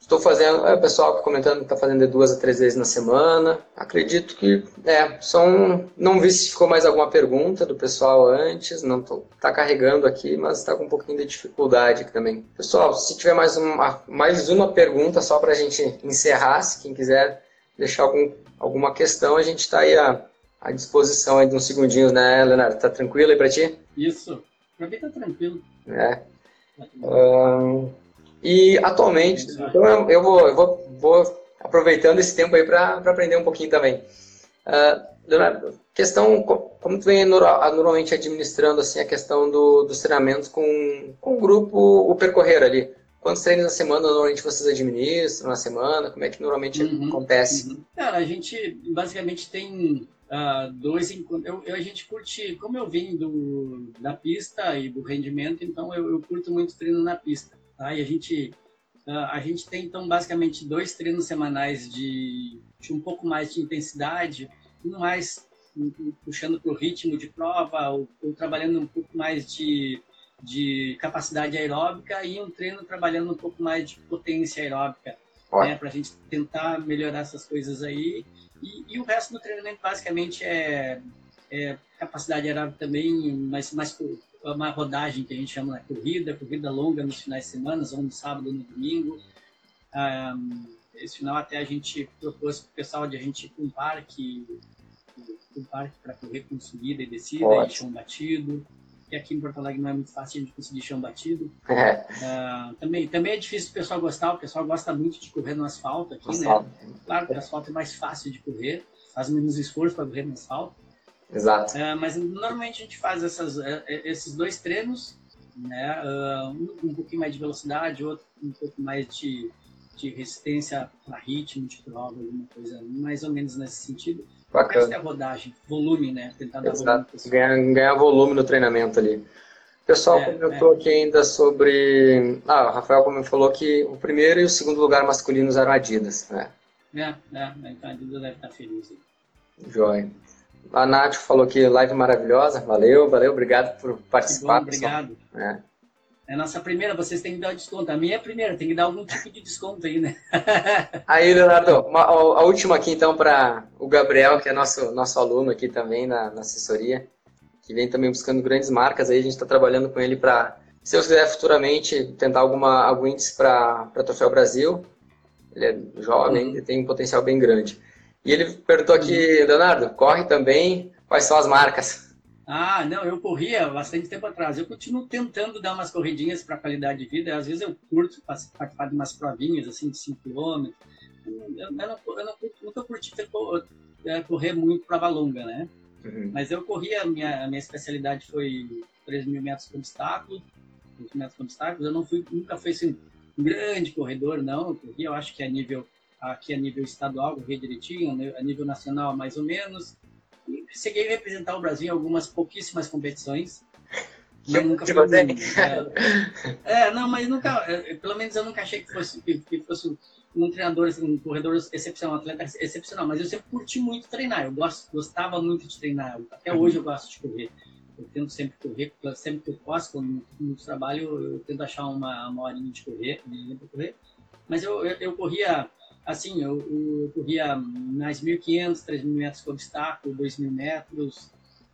Estou fazendo, é, o pessoal comentando que está fazendo de duas a três vezes na semana. Acredito que, é, são, não vi se ficou mais alguma pergunta do pessoal antes, não está carregando aqui, mas está com um pouquinho de dificuldade aqui também. Pessoal, se tiver mais uma, mais uma pergunta só para a gente encerrar, se quem quiser deixar algum, alguma questão, a gente está aí à, à disposição aí de uns segundinhos, né, Leonardo? Tá tranquilo aí para ti? Isso, para mim tá tranquilo. É. Um... E atualmente, então eu vou, eu vou, vou aproveitando esse tempo aí para aprender um pouquinho também. Uh, Leonardo, questão, como tu vem normalmente administrando assim, a questão do, dos treinamentos com, com o grupo, o percorrer ali? Quantos treinos na semana normalmente vocês administram na semana? Como é que normalmente uhum, acontece? Uhum. Cara, a gente basicamente tem uh, dois eu, eu, a gente curte, como eu vim do, da pista e do rendimento, então eu, eu curto muito treino na pista. Tá? E a gente, a gente tem, então, basicamente dois treinos semanais de, de um pouco mais de intensidade, um mais puxando para o ritmo de prova, ou, ou, trabalhando um pouco mais de, de capacidade aeróbica, e um treino trabalhando um pouco mais de potência aeróbica, né, para a gente tentar melhorar essas coisas aí. E, e, o resto do treinamento basicamente é, é capacidade aeróbica também, mas mais uma rodagem que a gente chama de corrida, corrida longa nos finais de semana, ou no sábado ou no domingo. Um, esse final até a gente propôs para o pessoal de a gente ir para um parque, um parque para correr com subida e descida Ótimo. e chão batido. Que aqui em Porto Alegre não é muito fácil a gente conseguir chão batido. É. Uh, também, também é difícil o pessoal gostar, o pessoal gosta muito de correr no asfalto aqui, né? asfalto. né? Claro que o asfalto é mais fácil de correr, faz menos esforço para correr no asfalto. Exato. É, mas normalmente a gente faz essas, é, é, esses dois treinos, né? Uh, um, um pouquinho mais de velocidade, outro um pouco mais de, de resistência para ritmo de prova, alguma coisa mais ou menos nesse sentido. Bacana. Essa é a rodagem, volume, né? Tentar dar Exato. volume. Ganhar, ganhar volume no treinamento ali. O pessoal é, comentou é. aqui ainda sobre. Ah, o Rafael como falou que o primeiro e o segundo lugar masculinos eram Adidas, né? É, é, então a Adidas deve estar feliz. Joia. A Nath falou que live maravilhosa. Valeu, valeu, obrigado por participar. Bom, obrigado. É. É a nossa primeira, vocês têm que dar desconto. A minha é a primeira, tem que dar algum tipo de desconto aí, né? aí, Leonardo, uma, a última aqui então para o Gabriel, que é nosso, nosso aluno aqui também na, na assessoria, que vem também buscando grandes marcas. Aí a gente está trabalhando com ele para, se eu quiser futuramente, tentar alguma, algum índice para Troféu Brasil. Ele é jovem, uhum. tem um potencial bem grande. E ele perguntou aqui, Leonardo, corre também? Quais são as marcas? Ah, não, eu corria bastante tempo atrás. Eu continuo tentando dar umas corridinhas para qualidade de vida. Às vezes eu curto participar de umas provinhas assim de 5 km. Eu, não, eu não, nunca curti é, correr muito prova longa, né? Uhum. Mas eu corria, a minha, a minha especialidade foi 3 mil metros com obstáculo. 3 metros com obstáculos. Eu não fui, nunca fui assim, um grande corredor, não. Eu corria, eu acho que a nível aqui a nível estadual, correr direitinho, né, a nível nacional mais ou menos. E cheguei a representar o Brasil em algumas pouquíssimas competições. Mas nunca fui é, é, não, mas nunca, é, pelo menos eu nunca achei que fosse, que, que fosse um treinador, assim, um corredor excepcional, um atleta excepcional, mas eu sempre curti muito treinar, eu gosto, gostava muito de treinar, até hoje eu gosto de correr. Eu tento sempre correr, sempre que eu posso, quando no trabalho, eu tento achar uma, uma horinha de correr, de correr. Mas eu, eu, eu corria assim, eu, eu corria mais 1.500, 3.000 metros com obstáculo, 2.000 metros,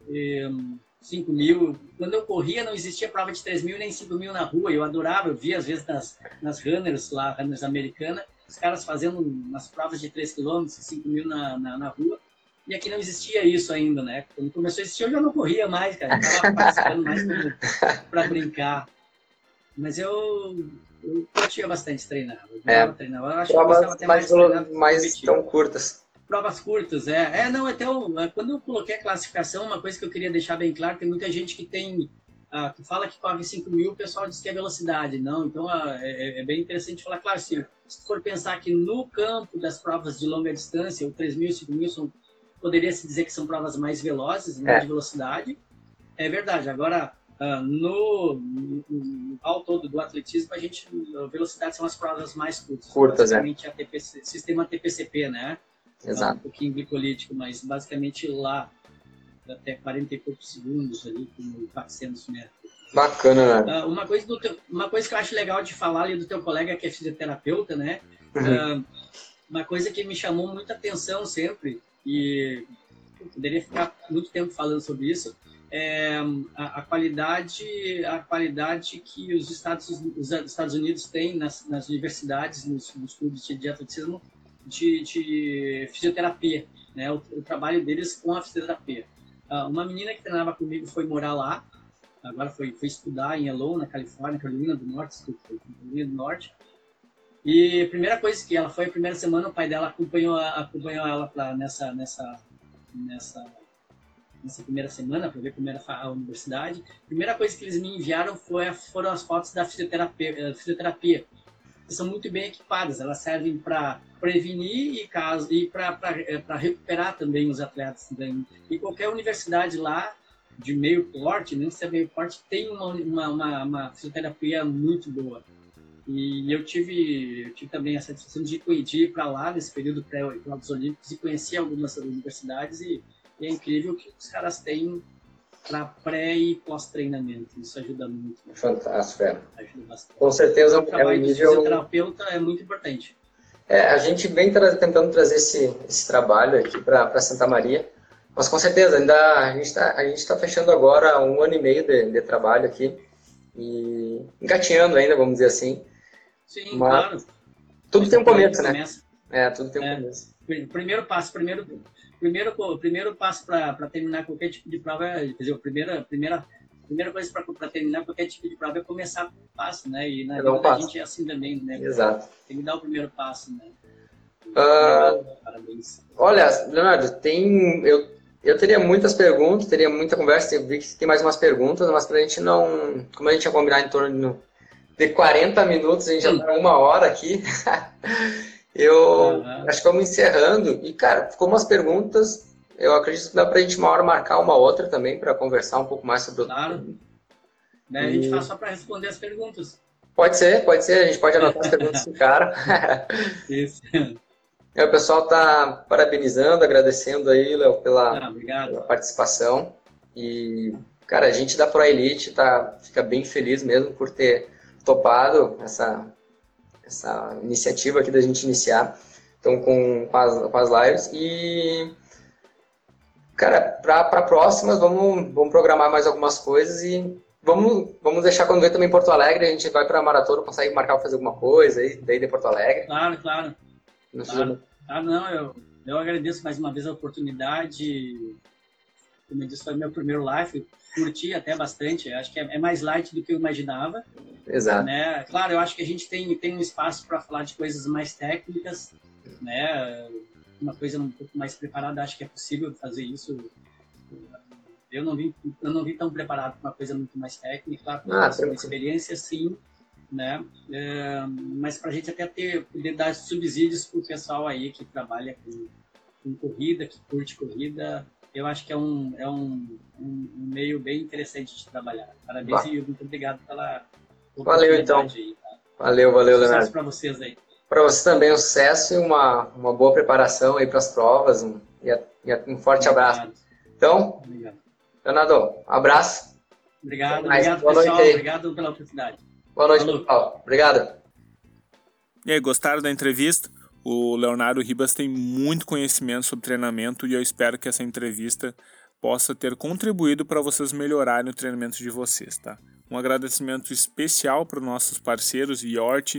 5.000. Quando eu corria, não existia prova de 3.000 nem 5.000 na rua. Eu adorava, eu via às vezes nas, nas runners, lá, runners americanas, os caras fazendo umas provas de 3 km, 5.000 na, na, na rua. E aqui não existia isso ainda, né? Quando começou a existir, eu já não corria mais, cara. Eu estava participando mais para brincar. Mas eu, eu curtia bastante treinar. Eu é. treinar. Eu acho Provas que mais, mais, mais tão curtas. Provas curtas, é. É, não, até eu, é, quando eu coloquei a classificação, uma coisa que eu queria deixar bem claro, tem muita gente que tem ah, que fala que corre 5 mil, o pessoal diz que é velocidade, não. Então ah, é, é, bem interessante falar, claro, se, se for pensar que no campo das provas de longa distância, o 3 mil e 5 mil são, poderia se dizer que são provas mais velozes, mais é. de velocidade. É verdade. Agora, no, no, ao todo do atletismo, a gente, a velocidade são as provas mais curtas. Curtas, é. basicamente, é. A TPC, sistema TPCP, né? Exato. É um pouquinho bipolítico, mas basicamente lá, até 40 e poucos segundos ali, com 400 metros. Bacana, né? Uh, uma, coisa do teu, uma coisa que eu acho legal de falar ali do teu colega que é fisioterapeuta, né? Uhum. Uh, uma coisa que me chamou muita atenção sempre, e eu poderia ficar muito tempo falando sobre isso, é, a, a, qualidade a qualidade que os Estados, os Estados Unidos têm nas, nas universidades, nos, nos clubes de, atletismo, de, de, fisioterapia, né? O, o, trabalho deles com a fisioterapia. Uh, uma menina que treinava comigo foi morar lá, agora foi, foi estudar em Yellow, na Califórnia, Carolina do Norte, Carolina do Norte. E a primeira coisa que ela foi, a primeira semana, o pai dela acompanhou, acompanhou ela pra, nessa, nessa, nessa nessa primeira semana para ver como era a universidade. A primeira coisa que eles me enviaram foi, foram as fotos da fisioterapia, eh, fisioterapia que são muito bem equipadas. Elas servem para prevenir e, caso, e para eh, recuperar também os atletas. Também. E qualquer universidade lá, de meio porte, nem se é meio porte, tem uma, uma, uma, uma fisioterapia muito boa. E eu tive, eu tive também a satisfação de, ir para lá nesse período pré-Jogos Olímpicos e conhecer algumas universidades e e é incrível que os caras têm para pré e pós-treinamento. Isso ajuda muito. Fantástico, é. Ajuda bastante. Com certeza o trabalho é um nível... do fisioterapeuta é muito importante. É, a gente vem tra tentando trazer esse, esse trabalho aqui para Santa Maria, mas com certeza ainda a gente está tá fechando agora um ano e meio de, de, trabalho aqui e engatinhando ainda, vamos dizer assim. Sim, mas claro. Tudo tem um começo, né? É, tudo tem um é. começo. Primeiro passo, primeiro primeiro, o primeiro passo para terminar qualquer tipo de prova, é, quer dizer, a primeira, primeira, primeira coisa para terminar qualquer tipo de prova é começar com o passo, né? E na vida a gente é assim também, né? Exato. Tem que dar o primeiro passo, né? Uh, Parabéns. Olha, Leonardo, tem. Eu, eu teria muitas perguntas, teria muita conversa. Eu vi que tem mais umas perguntas, mas para a gente não. Como a gente ia combinar em torno de 40 minutos, a gente já está uma hora aqui. Eu uhum. acho que vamos encerrando. E, cara, ficou umas perguntas. Eu acredito que dá pra gente uma hora marcar uma outra também para conversar um pouco mais sobre o Claro. Né, a gente faz só para responder as perguntas. Pode ser, pode ser. A gente pode anotar as perguntas do cara. Isso. É, o pessoal tá parabenizando, agradecendo aí, Léo, pela, ah, pela, participação. E, cara, a gente da Pro Elite tá, fica bem feliz mesmo por ter topado essa, essa iniciativa aqui da gente iniciar, então com, com, as, com as lives. E, cara, para próximas, vamos, vamos programar mais algumas coisas e vamos, vamos deixar quando ver também Porto Alegre, a gente vai para maratona, consegue marcar fazer alguma coisa aí, daí de Porto Alegre. Claro, claro. Não, claro. Ah, não, eu, eu agradeço mais uma vez a oportunidade. Como eu disse, foi meu primeiro live curti até bastante. Acho que é, é, mais light do que eu imaginava. Exato. Né? Claro, eu acho que a gente tem, tem um espaço para falar de coisas mais técnicas, né? Uma coisa um pouco mais preparada, acho que é possível fazer isso. Eu não vim, eu não vim tão preparado para uma coisa muito mais técnica, claro, ah, uma experiência sim, né? É, mas para a gente até ter poder dar subsídios para o pessoal aí que trabalha com, com corrida, que curte corrida, eu acho que é um, é um, um, meio bem interessante de trabalhar. Parabéns bah. e muito obrigado pela Valeu, então. Aí, tá? Valeu, valeu, sucesso Leonardo. para vocês aí. Para você também um sucesso e uma, uma boa preparação aí para as provas. Um, e, um forte obrigado. abraço. Então, obrigado. Leonardo, abraço. Obrigado, obrigado boa pessoal. Noite obrigado pela oportunidade. Boa noite, Falou. pessoal. Obrigado. E aí, gostaram da entrevista? O Leonardo Ribas tem muito conhecimento sobre treinamento e eu espero que essa entrevista possa ter contribuído para vocês melhorarem o treinamento de vocês, tá? Um agradecimento especial para os nossos parceiros IORT,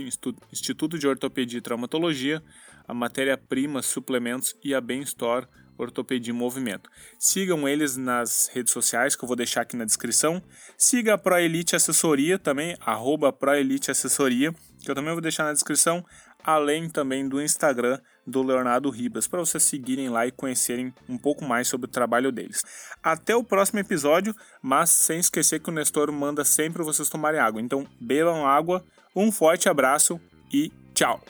Instituto de Ortopedia e Traumatologia, a Matéria-Prima Suplementos e a Bem Store Ortopedia em Movimento. Sigam eles nas redes sociais, que eu vou deixar aqui na descrição. Siga a ProElite Assessoria também, arroba ProElite Assessoria, que eu também vou deixar na descrição além também do Instagram do Leonardo Ribas, para vocês seguirem lá e conhecerem um pouco mais sobre o trabalho deles. Até o próximo episódio, mas sem esquecer que o Nestor manda sempre vocês tomarem água. Então, bebam água, um forte abraço e tchau!